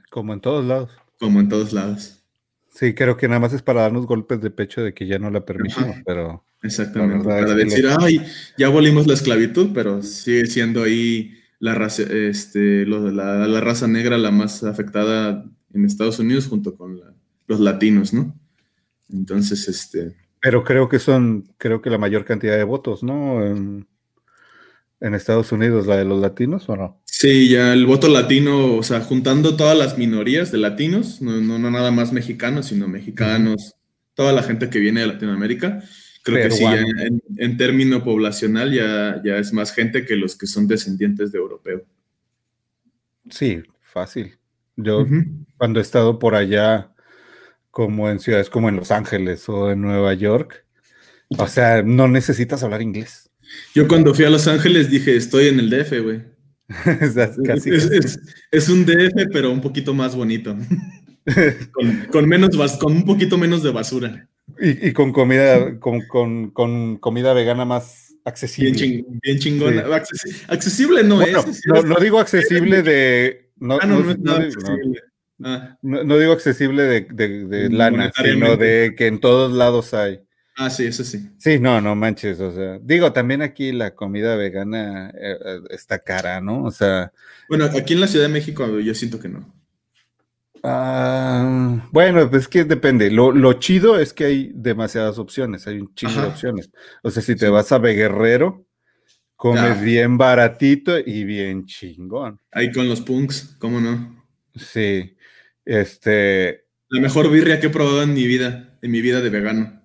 Como en todos lados. Como en todos lados. Sí, creo que nada más es para darnos golpes de pecho de que ya no la permitimos, pero... Exactamente, para decir, ay, ya abolimos la esclavitud, pero sigue siendo ahí la raza, este, la, la, raza negra la más afectada en Estados Unidos junto con los latinos, ¿no? Entonces, este, pero creo que son, creo que la mayor cantidad de votos, ¿no? En, Estados Unidos, la de los latinos, ¿o no? Sí, ya el voto latino, o sea, juntando todas las minorías de latinos, no, no, nada más mexicanos, sino mexicanos, toda la gente que viene de Latinoamérica, creo que sí, en, en, término poblacional ya, ya es más gente que los que son descendientes de europeo. Sí, fácil. Yo cuando he estado por allá, como en ciudades como en Los Ángeles o en Nueva York, o sea, no necesitas hablar inglés. Yo cuando fui a Los Ángeles dije, estoy en el DF, güey. es, un DF, pero un poquito más bonito. con, menos, con un poquito menos de basura. Y, con comida, con, comida vegana más accesible. Bien, chingona. accesible no es. No, digo accesible de. No, ah, no, digo accesible de, de lana, sino de que en todos lados hay. Ah, sí, eso sí. Sí, no, no manches, o sea, digo, también aquí la comida vegana eh, eh, está cara, ¿no? O sea. Bueno, aquí en la Ciudad de México yo siento que no. Ah, bueno, pues que depende. Lo, chido es que hay demasiadas opciones, hay un chingo de opciones. O sea, si te vas a Guerrero, comes bien baratito y bien chingón. Ahí con los punks, ¿cómo no? Sí. Este. La mejor birria que he probado en mi vida, en mi vida de vegano.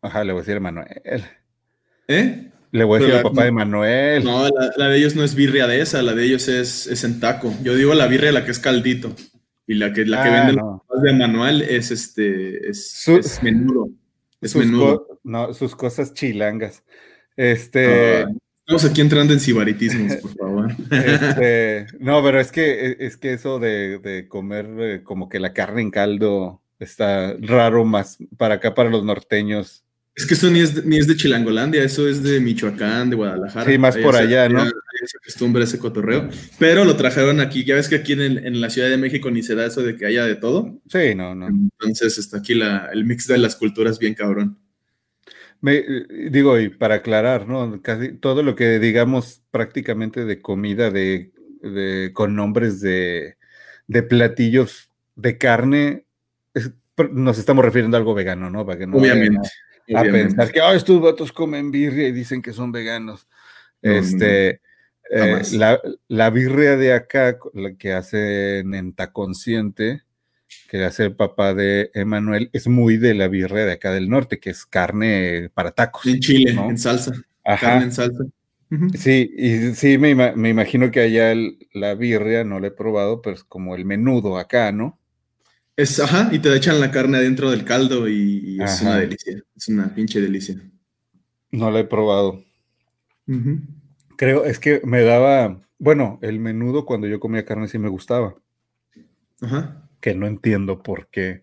Ajá, le voy a decir a Manuel. ¿Eh? Le voy a decir al papá de Manuel. No, la, de ellos no es birria de esa, la de ellos es, es en taco. Yo digo la birria la que es caldito. Y la que, la que ah, venden de manual es este es, menudo. Es menudo. no, sus cosas chilangas. Este. estamos aquí entrando en sibaritismos, por favor. Este, no, pero es que es que eso de, de comer eh, como que la carne en caldo está raro más para acá, para los norteños. Es que eso ni es, de, ni es de Chilangolandia, eso es de Michoacán, de Guadalajara. Sí, más por allá, ¿no? Se acostumbra ese cotorreo. Pero lo trajeron aquí. Ya ves que aquí en, la Ciudad de México ni se da eso de que haya de todo. Sí, no, no. Entonces está aquí la, el mix de las culturas bien cabrón. Me, digo, y para aclarar, ¿no? Casi todo lo que digamos prácticamente de comida, de, con nombres de, de platillos de carne, nos estamos refiriendo a algo vegano, ¿no? Para que no Obviamente a pensar que estos vatos comen birria y dicen que son veganos. este, eh, la, birria de acá, la que hacen en Taconsciente, que hace el papá de Emanuel, es muy de la birria de acá del norte, que es carne para tacos. En Chile, en salsa. Carne en salsa. Sí, y sí, me, imagino que allá la birria, no la he probado, pero es como el menudo acá, ¿no? Es, ajá, y te echan la carne adentro del caldo y, es una delicia. Es una pinche delicia. No la he probado. Creo, es que me daba, bueno, el menudo cuando yo comía carne sí me gustaba. Ajá. Que no entiendo por qué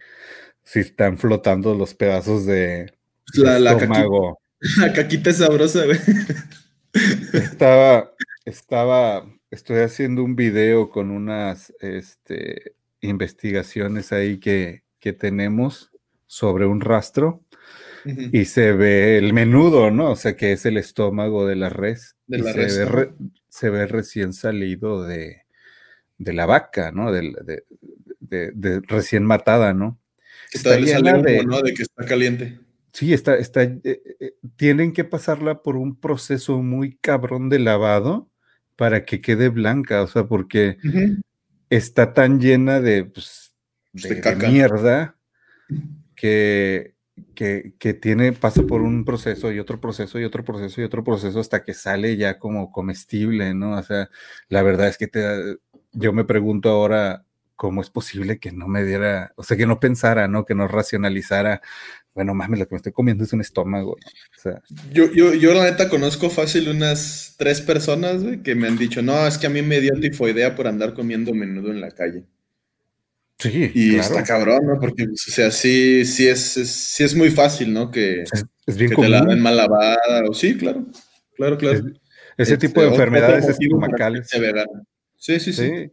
si están flotando los pedazos de, la, la estómago. la caquita es sabrosa, güey. Estaba, estaba, estoy haciendo un video con unas, este, investigaciones ahí que, tenemos sobre un rastro y se ve el menudo, ¿no? O sea, que es el estómago de la res. De la se, ve se, ve recién salido de, la vaca, ¿no? De, recién matada, ¿no? Está, de, ¿no? de que está caliente. Sí, está, está, eh, eh, tienen que pasarla por un proceso muy cabrón de lavado para que quede blanca, o sea, porque está tan llena de, pues, mierda que, que, tiene, pasa por un proceso y otro proceso y otro proceso y otro proceso hasta que sale ya como comestible, ¿no? O sea, la verdad es que te, yo me pregunto ahora cómo es posible que no me diera, o sea, que no pensara, ¿no? Que no racionalizara, bueno, mames, lo que me estoy comiendo es un estómago. O sea, yo, yo, yo la neta conozco fácil unas tres personas que me han dicho, no, es que a mí me dio tifoidea por andar comiendo menudo en la calle. Sí, y está cabrón, ¿no? Porque, o sea, sí, sí es, sí es muy fácil, ¿no? Que, es, bien que te la den mal lavada, o sí, claro, claro, claro. ese este, tipo de enfermedades estomacales. Sí, sí, sí, sí.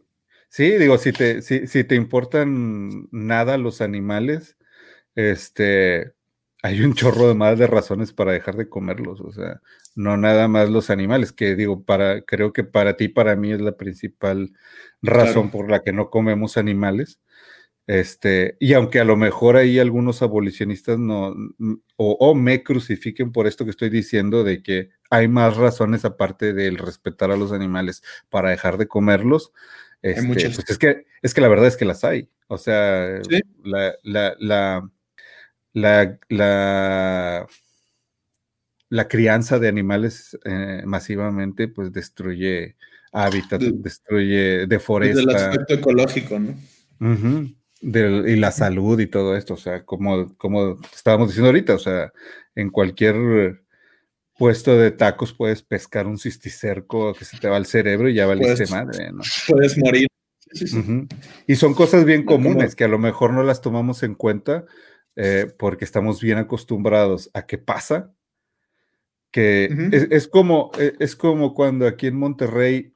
Sí, digo, si te, si, si te importan nada los animales, este, hay un chorro de más de razones para dejar de comerlos, o sea, no nada más los animales, que digo, para, creo que para ti, para mí es la principal razón por la que no comemos animales. Este, y aunque a lo mejor hay algunos abolicionistas no, o, me crucifiquen por esto que estoy diciendo, de que hay más razones aparte del respetar a los animales para dejar de comerlos, este, pues es que, es que la verdad es que las hay. O sea, la, la, la la, la crianza de animales eh, masivamente, pues destruye hábitat, destruye, deforesta. Desde el aspecto ecológico, ¿no? Y la salud y todo esto, o sea, como, como estábamos diciendo ahorita, o sea, en cualquier puesto de tacos puedes pescar un cisticerco que se te va al cerebro y ya valiste madre, ¿no? Puedes morir. Y son cosas bien comunes que a lo mejor no las tomamos en cuenta eh, porque estamos bien acostumbrados a qué pasa. Que es, como, e, es como cuando aquí en Monterrey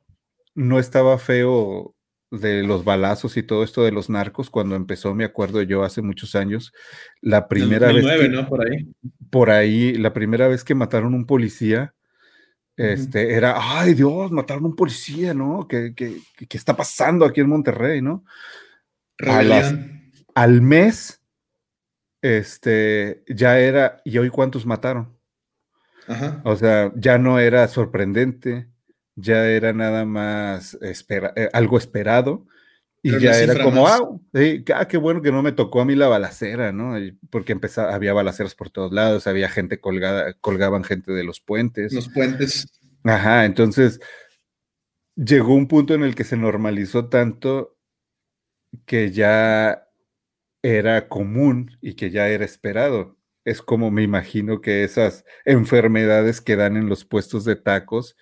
no estaba feo de los balazos y todo esto de los narcos, cuando empezó, me acuerdo yo hace muchos años, la primera vez. ¿no? Por ahí. Por ahí, la primera vez que mataron un policía, este, era, ay Dios, mataron un policía, ¿no? ¿Qué, está pasando aquí en Monterrey, no? al mes, este, ya era, ¿y hoy cuántos mataron? O sea, ya no era sorprendente, ya era nada más eh, algo esperado. Y ya era como, ah, ah, qué bueno que no me tocó a mí la balacera, ¿no? Porque empezaba, había balaceras por todos lados, había gente colgada, colgaban gente de los puentes. Los puentes. Ajá, entonces llegó un punto en el que se normalizó tanto que ya era común y que ya era esperado. Es como me imagino que esas enfermedades que dan en los puestos de tacos,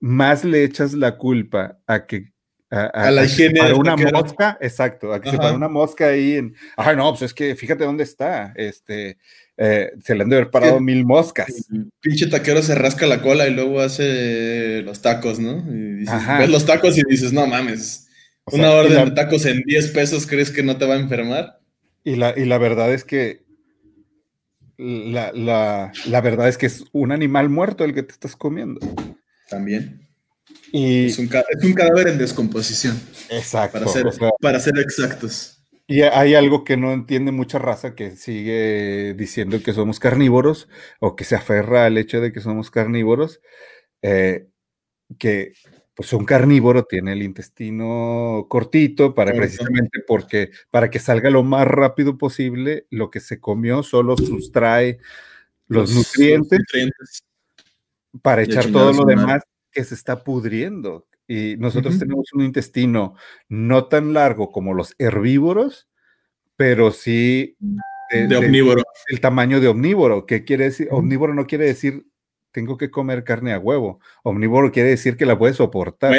más le echas la culpa a que a, la higiene para una mosca, exacto, a que se para una mosca ahí en, ay no, pues es que fíjate dónde está, este, eh, se le han de haber parado mil moscas. pinche taquero se rasca la cola y luego hace los tacos, ¿no? Y ves los tacos y dices, no mames, una orden de tacos en 10 pesos, ¿crees que no te va a enfermar? Y la, y la verdad es que la, la verdad es que es un animal muerto el que te estás comiendo. También. Y, es, un, cadáver en descomposición. Exacto. Para ser, exactos. Y hay algo que no entiende mucha raza que sigue diciendo que somos carnívoros o que se aferra al hecho de que somos carnívoros, eh, que pues un carnívoro tiene el intestino cortito para precisamente porque para que salga lo más rápido posible lo que se comió solo sustrae los, nutrientes para echar todo lo demás que se está pudriendo. Y nosotros tenemos un intestino no tan largo como los herbívoros, pero sí de, omnívoro. el tamaño de omnívoro. ¿Qué quiere decir? Omnívoro no quiere decir tengo que comer carne a huevo. Omnívoro quiere decir que la puedes soportar.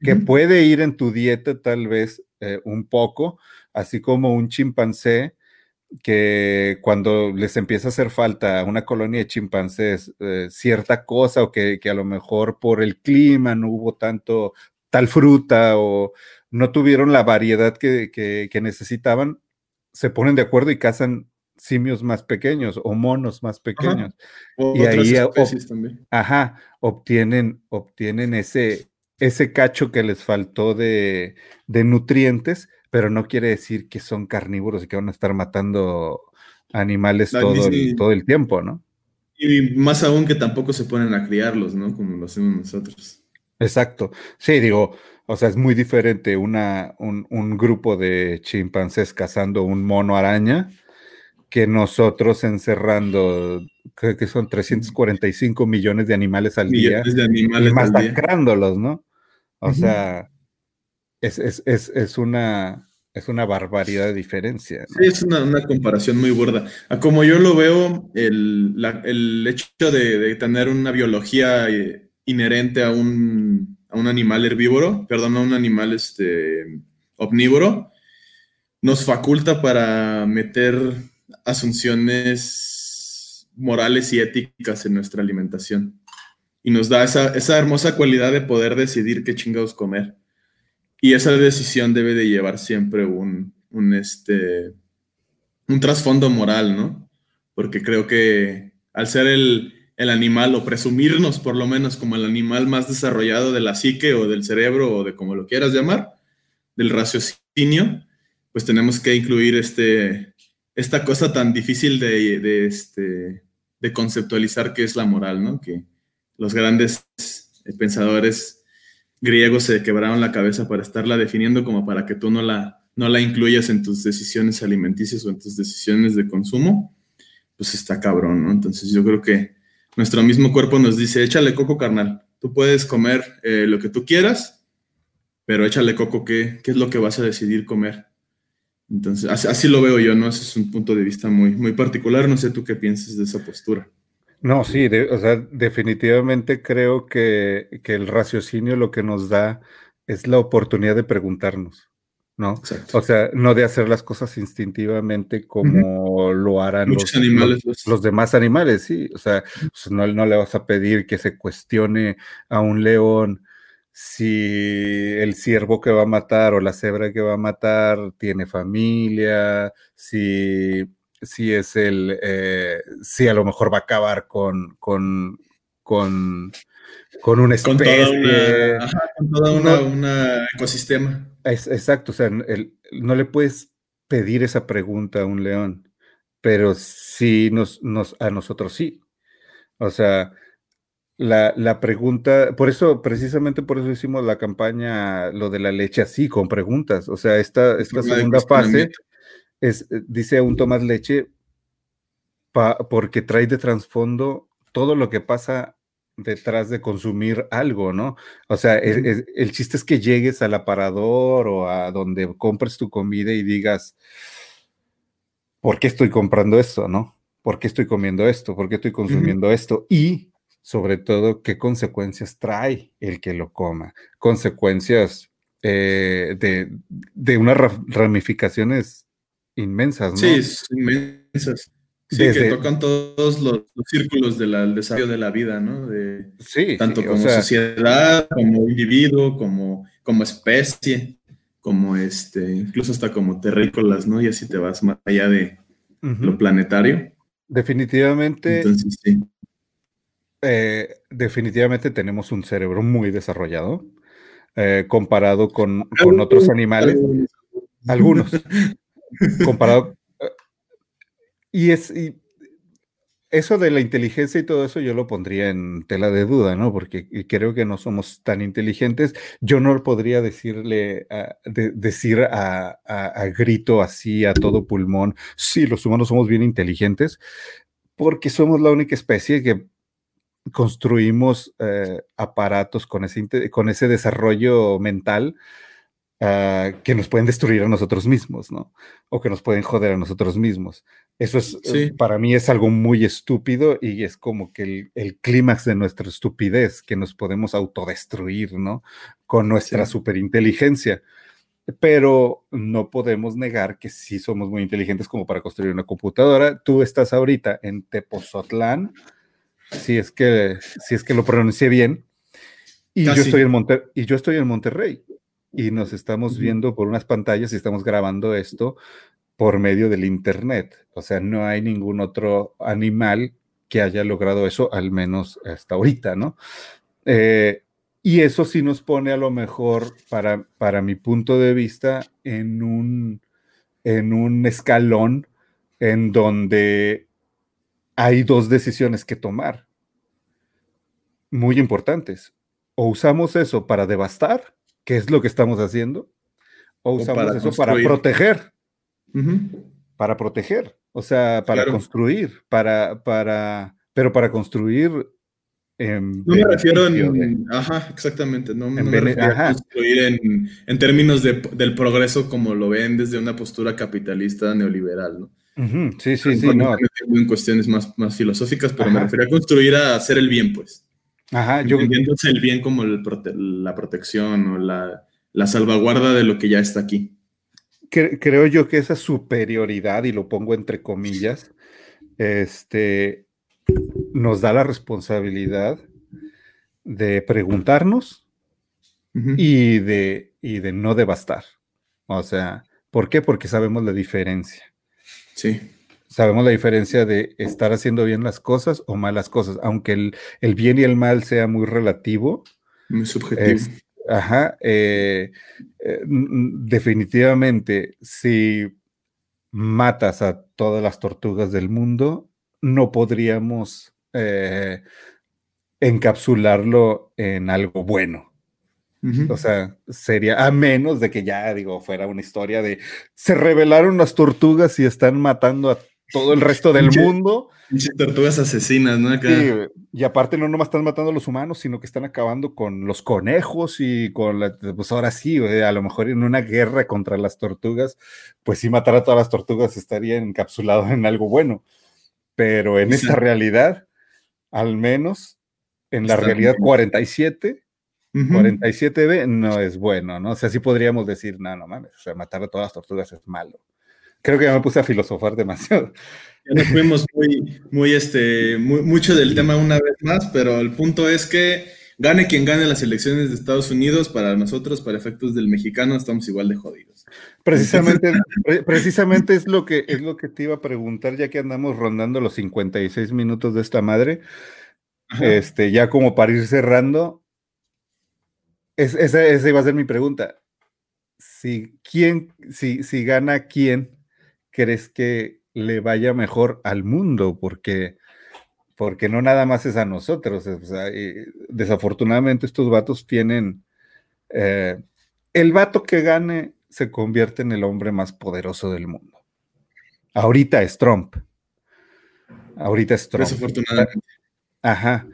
Que puede ir en tu dieta tal vez eh, un poco, así como un chimpancé que cuando les empieza a hacer falta a una colonia de chimpancés eh, cierta cosa o que, a lo mejor por el clima no hubo tanto tal fruta o no tuvieron la variedad que, necesitaban, se ponen de acuerdo y cazan simios más pequeños o monos más pequeños. y ahí. Ajá, obtienen, obtienen ese, ese cacho que les faltó de, de nutrientes pero no quiere decir que son carnívoros y que van a estar matando animales todo, el, todo el tiempo, ¿no? Y más aún que tampoco se ponen a criarlos, ¿no? Como lo hacemos nosotros. Exacto. Sí, digo, o sea, es muy diferente una, un, grupo de chimpancés cazando un mono araña que nosotros encerrando, creo que son 345 millones de animales al día de animales y masacrándolos, ¿no? O sea, es, una, es una barbaridad de diferencia. Sí, es una, comparación muy burda. A como yo lo veo, el, hecho de, tener una biología eh, inherente a un, animal herbívoro, perdón, a un animal este, omnívoro, nos faculta para meter asunciones morales y éticas en nuestra alimentación. Y nos da esa, esa hermosa cualidad de poder decidir qué chingados comer. Y esa decisión debe de llevar siempre un, un, este, un trasfondo moral, ¿no? Porque creo que al ser el, el, animal o presumirnos por lo menos como el animal más desarrollado de la psique o del cerebro o de como lo quieras llamar, del raciocinio, pues tenemos que incluir este, esta cosa tan difícil de, de, este, de conceptualizar que es la moral, ¿no? Que los grandes pensadores griegos se quebraron la cabeza para estarla definiendo como para que tú no la, no la incluyas en tus decisiones alimenticias o en tus decisiones de consumo, pues está cabrón, ¿no? Entonces yo creo que nuestro mismo cuerpo nos dice, échale coco carnal, tú puedes comer eh, lo que tú quieras, pero échale coco, ¿qué, ¿qué es lo que vas a decidir comer? Entonces, así, lo veo yo, ¿no? Ese es un punto de vista muy, muy particular. No sé tú qué piensas de esa postura. No, sí, o sea, definitivamente creo que, que, el raciocinio lo que nos da es la oportunidad de preguntarnos, ¿no? O sea, no de hacer las cosas instintivamente como lo harán los, animales, los, demás animales, sí. O sea, pues, no, no le vas a pedir que se cuestione a un león si el ciervo que va a matar o la cebra que va a matar tiene familia, si, si es el, eh, si a lo mejor va a acabar con, con, con, con una especie. Con toda una, ecosistema. exacto, o sea, no le puedes pedir esa pregunta a un león, pero sí nos, nos, a nosotros sí. O sea, la, pregunta, por eso, precisamente por eso hicimos la campaña, lo de la leche así, con preguntas. O sea, esta, esta segunda fase es, eh, dice un Tomás Leche, porque trae de trasfondo todo lo que pasa detrás de consumir algo, ¿no? O sea, el, el, chiste es que llegues al aparador o a donde compres tu comida y digas, ¿por qué estoy comprando esto, no? ¿Por qué estoy comiendo esto? ¿Por qué estoy consumiendo esto? Y sobre todo qué consecuencias trae el que lo coma, consecuencias eh, de, unas ramificaciones inmensas, ¿no? Sí, inmensas. Sí, que tocan todos los, círculos del desarrollo de la vida, ¿no? De, sí, tanto como sociedad, como individuo, como, como especie, como este, incluso hasta como terrícolas, ¿no? Y así te vas más allá de lo planetario. Definitivamente. Entonces, sí. Eh, definitivamente tenemos un cerebro muy desarrollado eh, comparado con, otros animales. Algunos. comparado. Y es. eso de la inteligencia y todo eso yo lo pondría en tela de duda, ¿no? Porque creo que no somos tan inteligentes. Yo no podría decirle, decir a, a, grito así, a todo pulmón, sí, los humanos somos bien inteligentes, porque somos la única especie que construimos eh, aparatos con ese desarrollo mental ah, que nos pueden destruir a nosotros mismos, ¿no? O que nos pueden joder a nosotros mismos. Eso es, eh, para mí es algo muy estúpido y es como que el, clímax de nuestra estupidez, que nos podemos autodestruir, ¿no? Con nuestra superinteligencia. Pero no podemos negar que sí somos muy inteligentes como para construir una computadora. Tú estás ahorita en Tepozotlán, si es que, si es que lo pronuncié bien. Y yo, estoy en y yo estoy en Monterrey y nos estamos viendo por unas pantallas y estamos grabando esto por medio del Internet. O sea, no hay ningún otro animal que haya logrado eso, al menos hasta ahorita, ¿no? Eh, y eso sí nos pone a lo mejor, para, para mi punto de vista, en un, en un escalón en donde hay dos decisiones que tomar muy importantes. O usamos eso para devastar, que es lo que estamos haciendo, o usamos eso para proteger. Para proteger, o sea, para construir, para, para, pero para construir. no me refiero en. Ajá, exactamente. No, me refiero a construir en, en términos de, del progreso como lo ven desde una postura capitalista neoliberal, ¿no? Sí, sí, sí. No. En cuestiones más, más filosóficas, pero me refiero a construir a hacer el bien, pues. Ajá, yo. Entendiéndose el bien como la protección o la, salvaguarda de lo que ya está aquí. creo yo que esa superioridad, y lo pongo entre comillas, este, nos da la responsabilidad de preguntarnos y, de, y de no devastar. O sea, ¿por qué? Porque sabemos la diferencia. Sí. Sabemos la diferencia de estar haciendo bien las cosas o malas cosas, aunque el, bien y el mal sea muy relativo. Muy subjetivo. ajá. Eh, eh, definitivamente, si matas a todas las tortugas del mundo, no podríamos eh, encapsularlo en algo bueno. O sea, sería, a menos de que ya, digo, fuera una historia de, se revelaron las tortugas y están matando a todo el resto del mundo. tortugas asesinas, ¿no? y aparte no nomás están matando a los humanos, sino que están acabando con los conejos y con la, pues ahora sí, a lo mejor en una guerra contra las tortugas, pues sí matar a todas las tortugas estaría encapsulado en algo bueno. Pero en esta realidad, al menos en la realidad 47, 47B no es bueno, ¿no? O sea, sí podríamos decir, no, no mames, o sea, matar a todas las tortugas es malo. Creo que ya me puse a filosofar demasiado. Ya nos fuimos muy, muy, este, mucho del tema una vez más, pero el punto es que gane quien gane las elecciones de Estados Unidos, para nosotros, para efectos del mexicano, estamos igual de jodidos. Precisamente, precisamente es lo que es lo que te iba a preguntar, ya que andamos rondando los 56 minutos de esta madre. Este, ya como para ir cerrando, esa, iba a ser mi pregunta. Si, ¿quién, si, si gana quién, crees que le vaya mejor al mundo? Porque, porque no nada más es a nosotros. desafortunadamente estos vatos tienen... Eh, el vato que gane se convierte en el hombre más poderoso del mundo. Ahorita es Trump. Ahorita es Trump. Desafortunadamente. Ajá.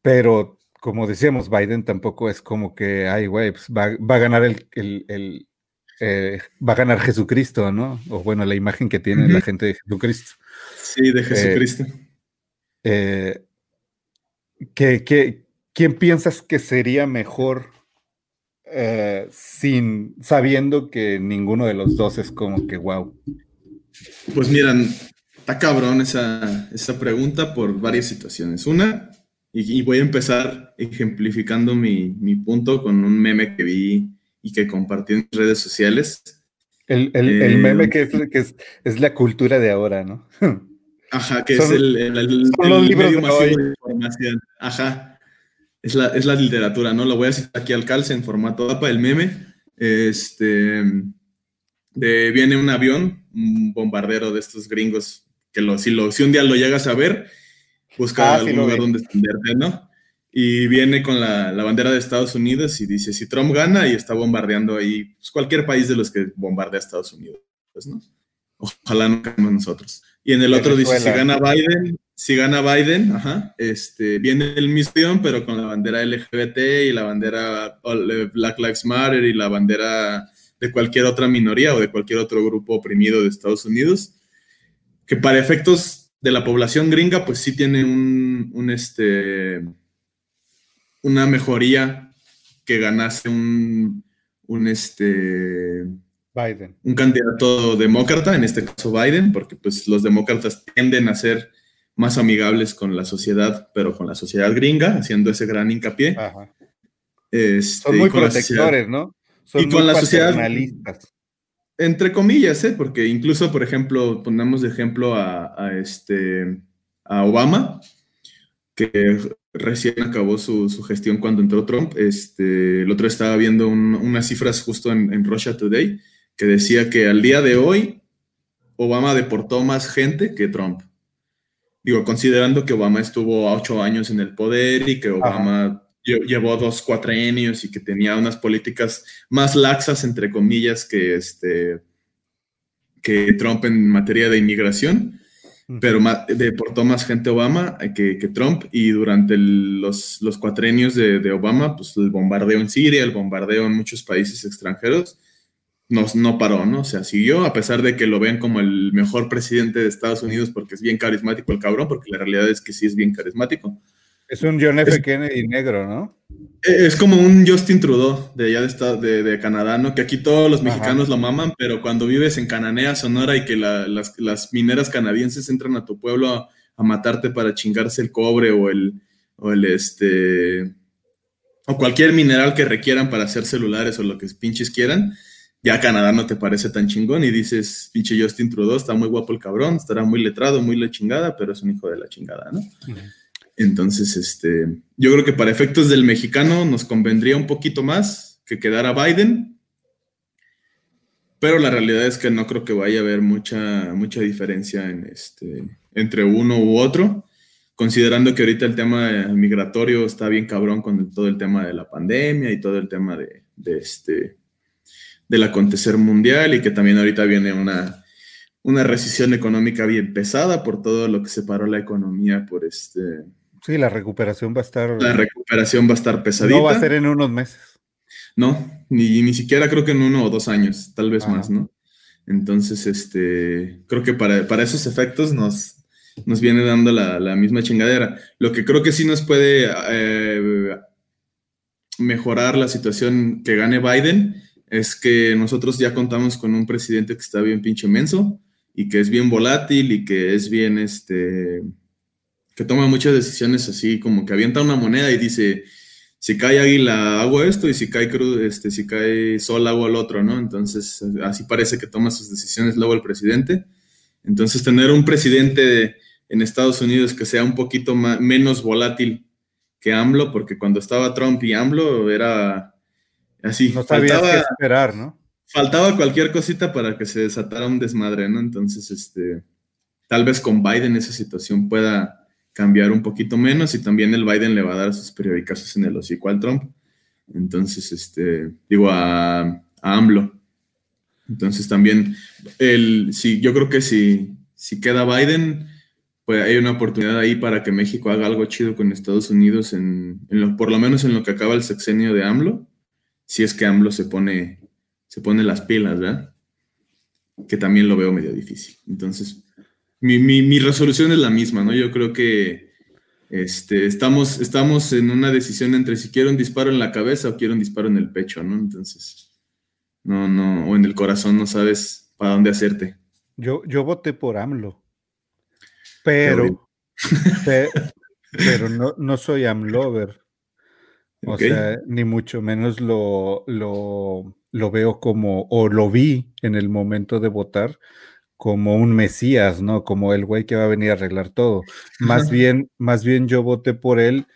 Pero como decíamos, Biden tampoco es como que, ay, güey, pues va, a ganar el, eh, va a ganar Jesucristo, ¿no? O bueno, la imagen que tiene la gente de Jesucristo. Sí, de eh, Jesucristo. Eh, quién piensas que sería mejor sin sabiendo que ninguno de los dos es como que wow? Pues miran, está cabrón esa, esa pregunta por varias situaciones. Una, y, voy a empezar ejemplificando mi, mi, punto con un meme que vi y que compartí en redes sociales. El, el, el meme eh, que, es, que es, es, la cultura de ahora, ¿no? Ajá, que es el, el, los libros de, información. Ajá, es la, es la literatura, ¿no? Lo voy a citar aquí al calce en formato APA, el meme. Este, de, viene un avión, un bombardero de estos gringos, que lo, si, lo, si un día lo llegas a ver, busca ah, algún lugar donde esconderte, ¿no? Y viene con la, la, bandera de Estados Unidos y dice, si Trump gana y está bombardeando ahí, pues cualquier país de los que bombardea Estados Unidos, pues, ¿no? Ojalá no caemos nosotros. Y en el otro dice, si gana Biden, si gana Biden, ajá, este, viene el misión, pero con la bandera LGBT y la bandera Black Lives Matter y la bandera de cualquier otra minoría o de cualquier otro grupo oprimido de Estados Unidos, que para efectos de la población gringa, pues sí tiene un, este, una mejoría que ganase un, un, este, Biden. un candidato demócrata, en este caso Biden, porque pues los demócratas tienden a ser más amigables con la sociedad, pero con la sociedad gringa, haciendo ese gran hincapié. Este, Son muy protectores, ¿no? Son y con la sociedad entre comillas, ¿eh? porque incluso, por ejemplo, ponemos de ejemplo a, este, a Obama, que recién acabó su, gestión cuando entró Trump. Este, el otro estaba viendo unas cifras justo en, en, Russia Today que decía que al día de hoy Obama deportó más gente que Trump. Digo, considerando que Obama estuvo ocho años en el poder y que Obama llevó dos cuatrenios y que tenía unas políticas más laxas, entre comillas, que, este, que Trump en materia de inmigración, pero deportó más gente Obama que, que Trump y durante los, los cuatrenios de, de, Obama, pues el bombardeo en Siria, el bombardeo en muchos países extranjeros, no, no paró, ¿no? O sea, siguió, a pesar de que lo vean como el mejor presidente de Estados Unidos porque es bien carismático el cabrón, porque la realidad es que sí es bien carismático es un John F. Kennedy negro, ¿no? E, es como un Justin Trudeau de allá de, de, Canadá, ¿no? Que aquí todos los mexicanos lo maman, pero cuando vives en Cananea, Sonora y que las, mineras canadienses entran a tu pueblo a, matarte para chingarse el cobre o el, o el este o cualquier mineral que requieran para hacer celulares o lo que pinches quieran, ya Canadá no te parece tan chingón y dices, pinche Justin Trudeau, está muy guapo el cabrón, estará muy letrado, muy la chingada, pero es un hijo de la chingada, ¿no? Entonces, este, yo creo que para efectos del mexicano nos convendría un poquito más que quedara Biden, pero la realidad es que no creo que vaya a haber mucha, mucha diferencia en este, entre uno u otro, considerando que ahorita el tema migratorio está bien cabrón con todo el tema de la pandemia y todo el tema de, de este, del acontecer mundial y que también ahorita viene una una recesión económica bien pesada por todo lo que separó la economía por este... Sí, la recuperación va a estar... La recuperación va a estar pesadita. No va a ser en unos meses. No, ni, ni siquiera creo que en uno o dos años, tal vez más, ¿no? Entonces, este, creo que para, para esos efectos nos, nos viene dando la, misma chingadera. Lo que creo que sí nos puede eh, mejorar la situación que gane Biden es que nosotros ya contamos con un presidente que está bien pinche menso y que es bien volátil y que es bien, este, que toma muchas decisiones así, como que avienta una moneda y dice, si cae águila hago esto y si cae cruz, este, si cae sol hago el otro, ¿no? Entonces, así parece que toma sus decisiones luego el presidente. Entonces, tener un presidente en Estados Unidos que sea un poquito más, menos volátil que AMLO, porque cuando estaba Trump y AMLO era así. No sabías faltaba, qué esperar, ¿no? Faltaba cualquier cosita para que se desatara un desmadre, ¿no? Entonces, este, tal vez con Biden esa situación pueda cambiar un poquito menos y también el Biden le va a dar sus periodicazos en el hocico al Trump. Entonces, este, digo, a, a AMLO. Entonces también, el, sí, yo creo que si, si queda Biden, pues hay una oportunidad ahí para que México haga algo chido con Estados Unidos, en, por lo menos en lo que acaba el sexenio de AMLO, si es que AMLO se pone, se pone las pilas, ¿verdad? Que también lo veo medio difícil. Entonces, mi, resolución es la misma, ¿no? Yo creo que este, estamos, estamos en una decisión entre si quiero un disparo en la cabeza o quiero un disparo en el pecho, ¿no? Entonces, no, no, o en el corazón no sabes para dónde hacerte. Yo, yo voté por AMLO. Pero, pero, no, no soy amlover. O sea, ni mucho menos lo, lo, lo, veo como, o lo vi en el momento de votar, como un mesías, ¿no? Como el güey que va a venir a arreglar todo. Más bien, más bien yo voté por él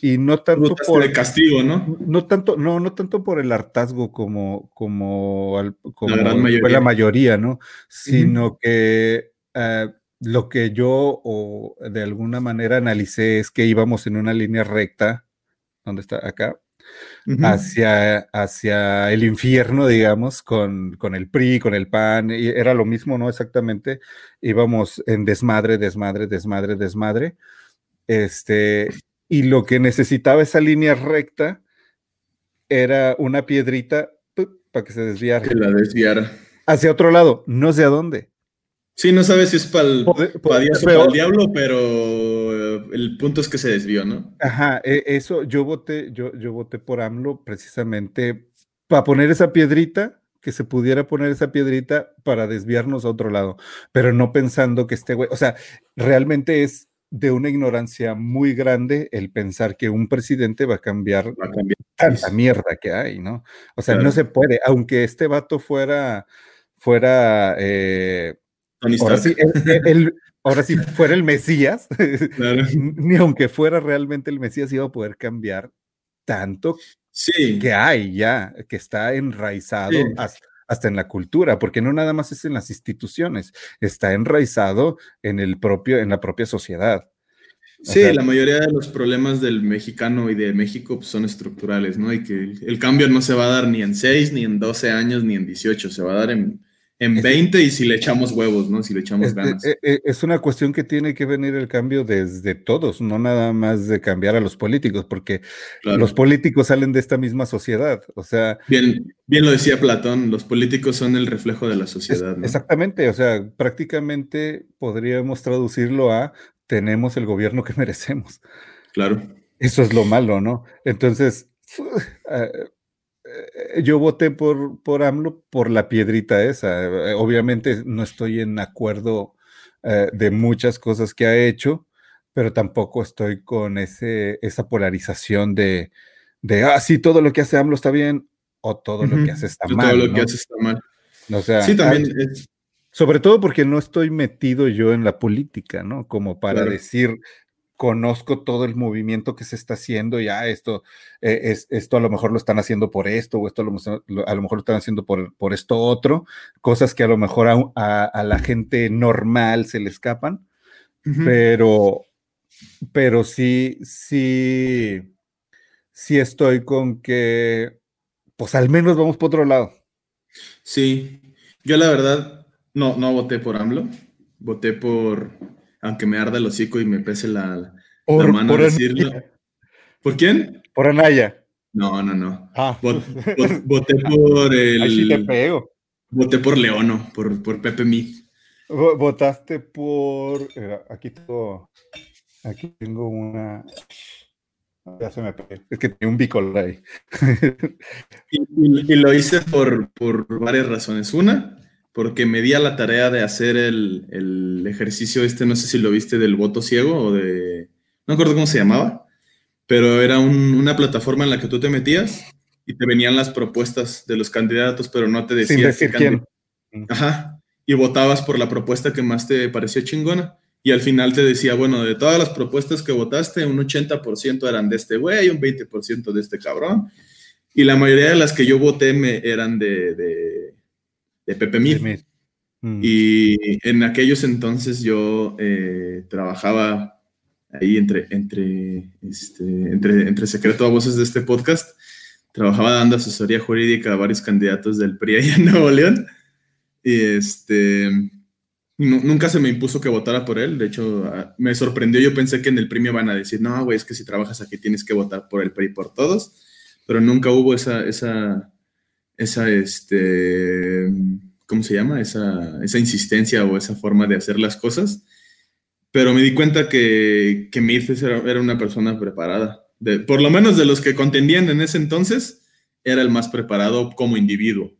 y no tanto por el castigo, ¿no? No tanto, no, no tanto por el hartazgo como, como, como la, mayoría. la mayoría, ¿no? Sino que eh, lo que yo o de alguna manera analicé es que íbamos en una línea recta, ¿dónde está? Acá, hacia, hacia el infierno, digamos, con, con, el PRI, con el PAN, y era lo mismo, ¿no? Exactamente, íbamos en desmadre, desmadre, desmadre, desmadre, este, y lo que necesitaba esa línea recta era una piedrita para que se desviara. Que la desviara. Hacia otro lado, no sé a dónde. Sí, no sabes si es para el, el diablo, pero el punto es que se desvió, ¿no? Ajá, e, eso yo voté, yo, yo voté por AMLO precisamente para poner esa piedrita, que se pudiera poner esa piedrita para desviarnos a otro lado, pero no pensando que este güey, o sea, realmente es de una ignorancia muy grande el pensar que un presidente va a cambiar, tanta mierda que hay, ¿no? O sea, no se puede, aunque este vato fuera, fuera, eh, sí, ahora sí fuera el Mesías, ni aunque fuera realmente el Mesías iba a poder cambiar tanto que hay ya, que está enraizado hasta, en la cultura, porque no nada más es en las instituciones, está enraizado en el propio, en la propia sociedad. Sí, la mayoría de los problemas del mexicano y de México pues, son estructurales, ¿no? Y que el, cambio no se va a dar ni en 6, ni en 12 años, ni en 18, se va a dar en en 20 y si le echamos huevos, ¿no? Si le echamos es, ganas. E, e, es, una cuestión que tiene que venir el cambio desde todos, no nada más de cambiar a los políticos, porque los políticos salen de esta misma sociedad, o sea... Bien, bien lo decía Platón, los políticos son el reflejo de la sociedad. ¿no? Exactamente, o sea, prácticamente podríamos traducirlo a tenemos el gobierno que merecemos. Claro. Eso es lo malo, ¿no? Entonces... Ah, eh, yo voté por, por AMLO por la piedrita esa. Eh, obviamente no estoy en acuerdo eh, de muchas cosas que ha hecho, pero tampoco estoy con ese, esa polarización de, de, ah, sí, todo lo que hace AMLO está bien o todo lo que hace está mal. Todo lo que hace está mal. O sea, sí, también Sobre todo porque no estoy metido yo en la política, ¿no? Como para decir, conozco todo el movimiento que se está haciendo, ya esto, eh, es, esto a lo mejor lo están haciendo por esto, o esto a lo, mejor lo están haciendo por, por esto otro, cosas que a lo mejor a, la gente normal se le escapan, pero, pero sí, sí, sí estoy con que, pues al menos vamos por otro lado. Sí, yo la verdad, No, no voté por AMLO. Voté por, aunque me arda el hocico y me pese la, mano por decirlo. ¿Por quién? Por Anaya. No, no, no. Ah. voté por el. Ahí sí te pego. Voté por Leono, por, por Pepe Mi. Votaste por. Aquí tengo. Aquí tengo una. Ya se me pegó. Es que tenía un bicolor ahí. y, lo hice por, por, varias razones. Una, porque me di a la tarea de hacer el, el, ejercicio este, no sé si lo viste, del voto ciego o de... No recuerdo cómo se llamaba, pero era una plataforma en la que tú te metías y te venían las propuestas de los candidatos, pero no te decía... Sin decir quién. Ajá. Y votabas por la propuesta que más te pareció chingona y al final te decía, bueno, de todas las propuestas que votaste, un 80% eran de este güey, un 20% de este cabrón, y la mayoría de las que yo voté me, eran de, de, Pepe Mid. Mm. Y en aquellos entonces yo eh, trabajaba ahí entre, entre, este, entre, entre secreto a voces de este podcast, trabajaba dando asesoría jurídica a varios candidatos del PRI ahí en Nuevo León. Y este nunca se me impuso que votara por él. De hecho, ah, me sorprendió. Yo pensé que en el premio van a decir, no, güey, es que si trabajas aquí tienes que votar por el PRI por todos. Pero nunca hubo esa, esa, esa, este, ¿cómo se llama? Esa, esa insistencia o esa forma de hacer las cosas. Pero me di cuenta que, que Mirces era, era, una persona preparada. De, por lo menos de los que contendían en ese entonces, era el más preparado como individuo.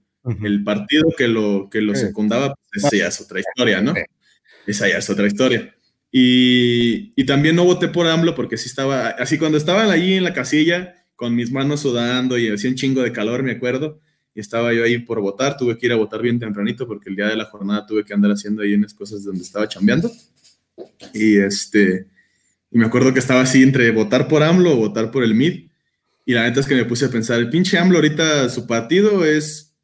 El partido que lo, que lo secundaba, pues esa ya es otra historia, ¿no? Esa ya es otra historia. Y, y, también no voté por AMLO porque sí estaba, así cuando estaban allí en la casilla, con mis manos sudando y hacía un chingo de calor, me acuerdo, y estaba yo ahí por votar, tuve que ir a votar bien tempranito porque el día de la jornada tuve que andar haciendo ahí unas cosas donde estaba chambeando. Y este, y me acuerdo que estaba así entre votar por AMLO o votar por el MID. Y la neta es que me puse a pensar, el pinche AMLO ahorita su partido es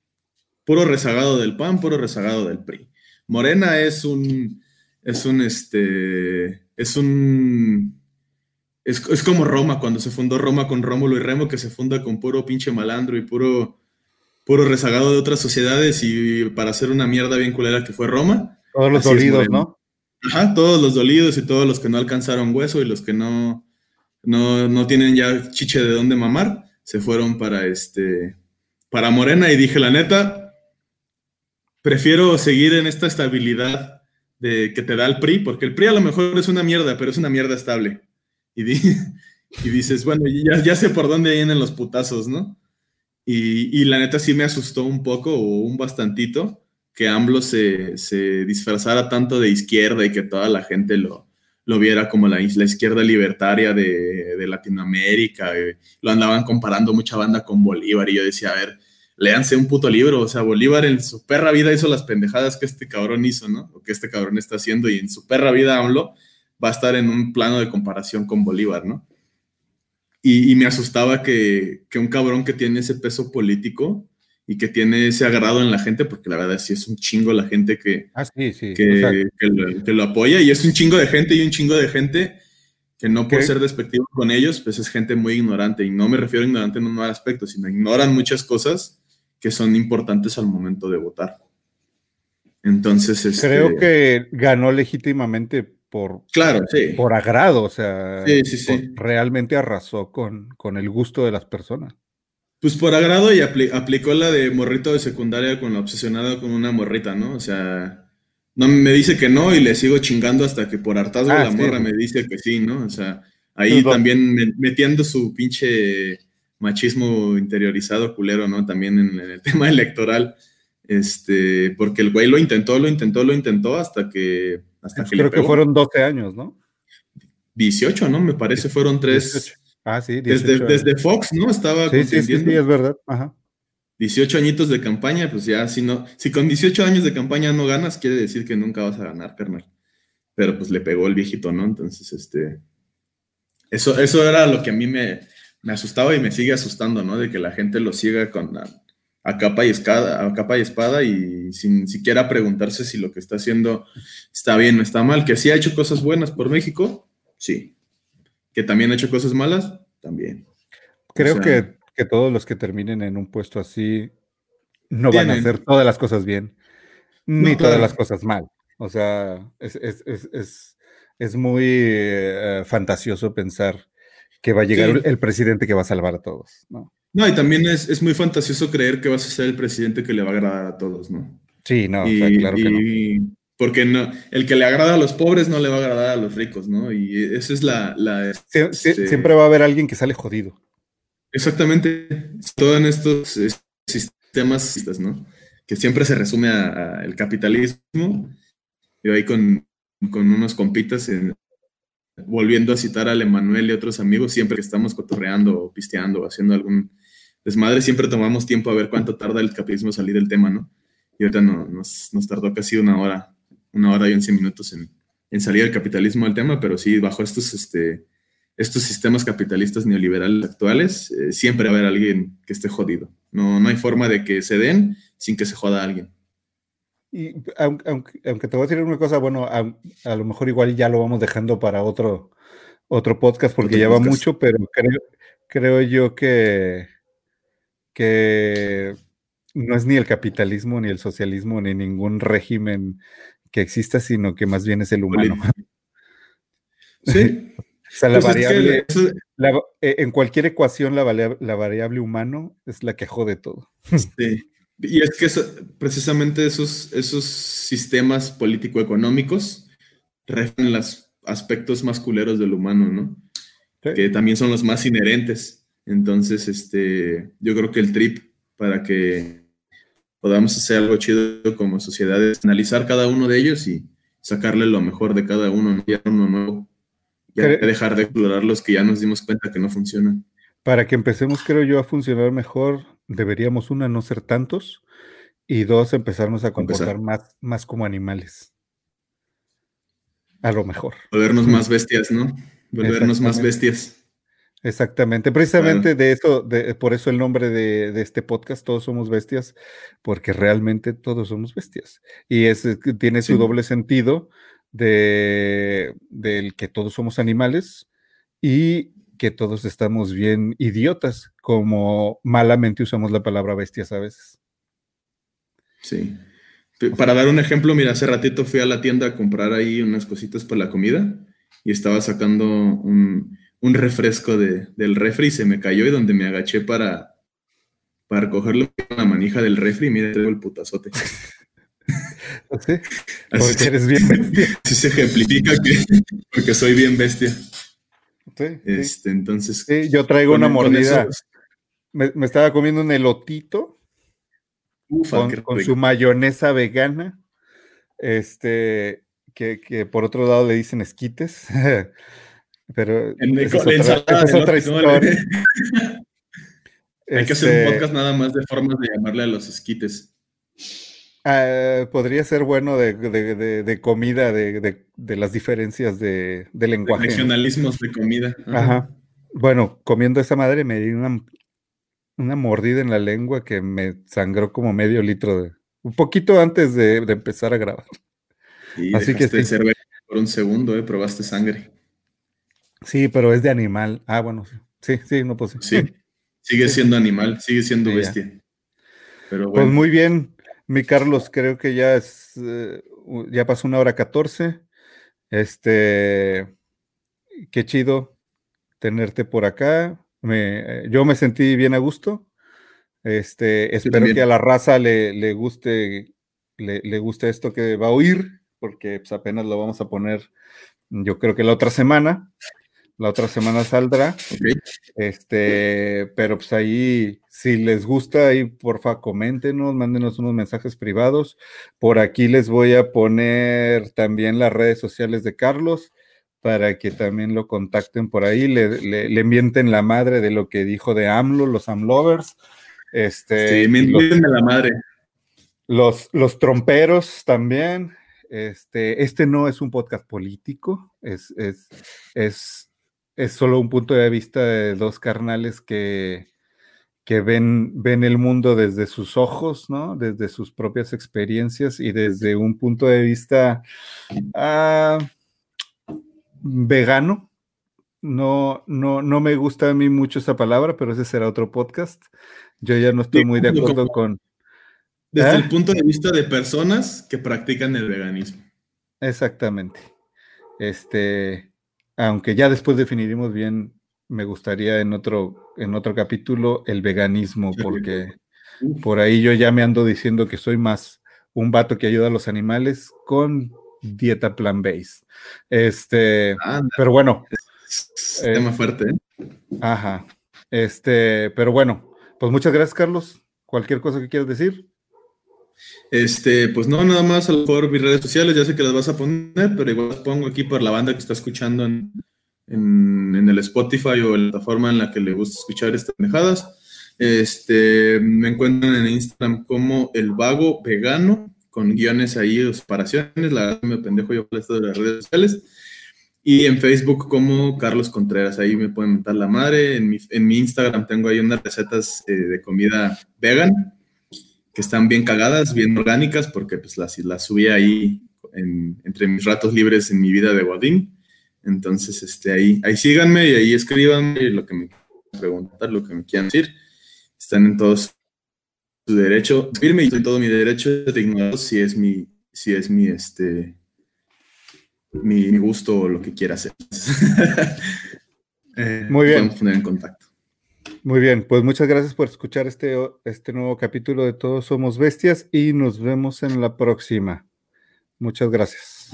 puro rezagado del PAN, puro rezagado del PRI. Morena es un, es un, este, es un, es, como Roma, cuando se fundó Roma con Rómulo y Remo, que se funda con puro pinche malandro y puro, puro rezagado de otras sociedades y para hacer una mierda bien culera que fue Roma. Todos los dolidos, ¿no? Ajá, todos los dolidos y todos los que no alcanzaron hueso y los que no, no, no tienen ya chiche de dónde mamar, se fueron para este, para Morena y dije, la neta, prefiero seguir en esta estabilidad de que te da el PRI, porque el PRI a lo mejor es una mierda, pero es una mierda estable. Y, y dices, bueno, ya, ya, sé por dónde vienen los putazos, ¿no? Y, la neta sí me asustó un poco o un bastantito que AMLO se, se, disfrazara tanto de izquierda y que toda la gente lo, lo viera como la, la izquierda libertaria de, de Latinoamérica. Eh, lo andaban comparando mucha banda con Bolívar y yo decía, a ver, léanse un puto libro. O sea, Bolívar en su perra vida hizo las pendejadas que este cabrón hizo, ¿no? O que este cabrón está haciendo, y en su perra vida AMLO va a estar en un plano de comparación con Bolívar, ¿no? Y, me asustaba que, un cabrón que tiene ese peso político y que tiene ese agrado en la gente, porque la verdad sí es un chingo la gente que, ah, sí, que, lo, apoya, y es un chingo de gente y un chingo de gente que no por ser despectivo con ellos, pues es gente muy ignorante, y no me refiero a ignorante en un mal aspecto, sino ignoran muchas cosas que son importantes al momento de votar. Entonces, este, creo que ganó legítimamente por, claro, por agrado, o sea, realmente arrasó con, con el gusto de las personas. Pues por agrado y aplicó la de morrito de secundaria con la obsesionada con una morrita, ¿no? O sea, no me dice que no y le sigo chingando hasta que por hartazgo ah, la morra me dice que sí, ¿no? O sea, ahí también metiendo su pinche machismo interiorizado culero, ¿no? También en, el tema electoral, este, porque el güey lo intentó, lo intentó, lo intentó hasta que... Hasta que Creo que fueron 12 años, ¿no? 18, ¿no? Me parece, fueron tres... Ah, sí, desde, desde, Fox, ¿no? Estaba sí, sí, sí, sí, es verdad. Ajá. 18 añitos de campaña, pues ya, si no, si con 18 años de campaña no ganas, quiere decir que nunca vas a ganar, carnal. Pero pues le pegó el viejito, ¿no? Entonces, este, eso, eso era lo que a mí me, me asustaba y me sigue asustando, ¿no? De que la gente lo siga con a, capa y espada, a capa y espada y sin siquiera preguntarse si lo que está haciendo está bien o está mal. Que sí ha hecho cosas buenas por México, sí. Que también ha hecho cosas malas, también. Creo que, todos los que terminen en un puesto así no van a hacer todas las cosas bien. ni todas las cosas mal. O sea, es, muy eh, fantasioso pensar que va a llegar el presidente que va a salvar a todos, ¿no? No, y también es, muy fantasioso creer que vas a ser el presidente que le va a agradar a todos, ¿no? Sí, no, claro que no. Porque no, el que le agrada a los pobres no le va a agradar a los ricos, ¿no? Y esa es la... Este siempre va a haber alguien que sale jodido. Exactamente. Todo en estos sistemas, ¿no? Que siempre se resume al capitalismo. Yo ahí con, con unos compitas en, volviendo a citar al Emanuel y otros amigos, siempre que estamos cotorreando o pisteando o haciendo algún desmadre, siempre tomamos tiempo a ver cuánto tarda el capitalismo salir del tema, ¿no? Y ahorita nos, nos, tardó casi una hora, una hora y once minutos en, en, salir el capitalismo del tema, pero sí, bajo estos, este, estos sistemas capitalistas neoliberales actuales, eh, siempre va a haber alguien que esté jodido. No, no hay forma de que se den sin que se joda a alguien. Y aunque, aunque, te voy a decir una cosa, bueno, a, lo mejor igual ya lo vamos dejando para otro, otro podcast porque ya va mucho, pero creo, creo yo que, que no es ni el capitalismo, ni el socialismo, ni ningún régimen que exista, sino que más bien es el humano. Sí. o sea, la pues variable, e, en cualquier ecuación, la, la variable humano es la que jode todo. Sí. Y es que precisamente esos, esos sistemas político-económicos reflejan los aspectos masculeros del humano, ¿no? Que también son los más inherentes. Entonces, este, yo creo que el trip para que podamos hacer algo chido como sociedad es analizar cada uno de ellos y sacarle lo mejor de cada uno, ya uno nuevo. Y dejar de explorar los que ya nos dimos cuenta que no funcionan. Para que empecemos, creo yo, a funcionar mejor, deberíamos, una, no ser tantos, y dos, empezarnos a comportar más, más como animales. A lo mejor. Volvernos más bestias, ¿no? Volvernos más bestias. Exactamente, precisamente de eso, de, por eso el nombre de, este podcast, Todos somos bestias, porque realmente todos somos bestias. Y es, tiene su doble sentido de, del que todos somos animales y que todos estamos bien idiotas, como malamente usamos la palabra bestias a veces. Sí. Para dar un ejemplo, mira, hace ratito fui a la tienda a comprar ahí unas cositas para la comida y estaba sacando un, refresco del refri y se me cayó y donde me agaché para, para cogerlo la manija del refri, mira, tengo el putazote. ¿Sí? Porque eres bien bestia. Sí se ejemplifica que porque soy bien bestia. Este, entonces. yo traigo una mordida. me, estaba comiendo un elotito con, su mayonesa vegana. Este, que, por otro lado le dicen esquites. Pero es, otra, historia. Hay que hacer un este podcast nada más de formas de llamarle a los esquites. Ah, podría ser bueno de, comida, de, las diferencias de, lenguaje. Regionalismos de comida. Ajá. Bueno, comiendo esa madre me di una, una, mordida en la lengua que me sangró como medio litro de. Un poquito antes de, empezar a grabar. Y Así que sí. por un segundo, ¿eh? Probaste sangre. Sí, pero es de animal. Ah, bueno, sí, sí, no puedo Sí, sigue siendo animal, sigue siendo bestia. Pero pues bueno. Pues muy bien. Mi Carlos, creo que ya es, eh, ya pasó una hora catorce. Este, qué chido tenerte por acá. Me, yo me sentí bien a gusto. Este, espero que a la raza le, le guste, le, le, guste esto que va a oír, porque pues, apenas lo vamos a poner, yo creo que la otra semana. La otra semana saldrá. Este, pero pues ahí, si les gusta, ahí porfa, coméntenos, mándenos unos mensajes privados. Por aquí les voy a poner también las redes sociales de Carlos para que también lo contacten por ahí, le, le, mienten la madre de lo que dijo de AMLO, los AMLovers. Este, sí, mienten la madre. Los, los tromperos también. Este, este no es un podcast político, es, es, es es solo un punto de vista de dos carnales que, que ven, ven el mundo desde sus ojos, ¿no? Desde sus propias experiencias y desde un punto de vista ah, vegano. No, no, no me gusta a mí mucho esa palabra, pero ese será otro podcast. Yo ya no estoy muy de acuerdo con, Desde el punto de vista de personas que practican el veganismo. Exactamente. Este, aunque ya después definiremos bien, me gustaría en otro, en otro capítulo el veganismo, porque por ahí yo ya me ando diciendo que soy más un vato que ayuda a los animales con dieta plan base. Este, Anda, pero bueno, es tema fuerte, ¿eh? ajá. Este, pero bueno, pues muchas gracias, Carlos. Cualquier cosa que quieras decir. Este, pues no, nada más a lo mejor mis redes sociales, ya sé que las vas a poner, pero igual las pongo aquí por la banda que está escuchando en, en, el Spotify o en la plataforma en la que le gusta escuchar estas pendejadas. Este, me encuentran en Instagram como el vago vegano, con guiones ahí separaciones, la me pendejo yo por esto de las redes sociales. Y en Facebook como Carlos Contreras, ahí me pueden mentar la madre. En mi, en mi Instagram tengo ahí unas recetas eh, de comida vegan que están bien cagadas, bien orgánicas, porque pues las, las subí ahí en, entre mis ratos libres en mi vida de Godín. Entonces, este, ahí, ahí síganme y ahí escríbanme lo que me quieran preguntar, lo que me quieran decir. Están en todo su derecho, firme y en todo mi derecho de ignorar si es mi, si es mi, este, mi, mi gusto o lo que quiera hacer. eh, Muy bien. Podemos poner en contacto. Muy bien, pues muchas gracias por escuchar este, este nuevo capítulo de Todos Somos Bestias y nos vemos en la próxima. Muchas gracias.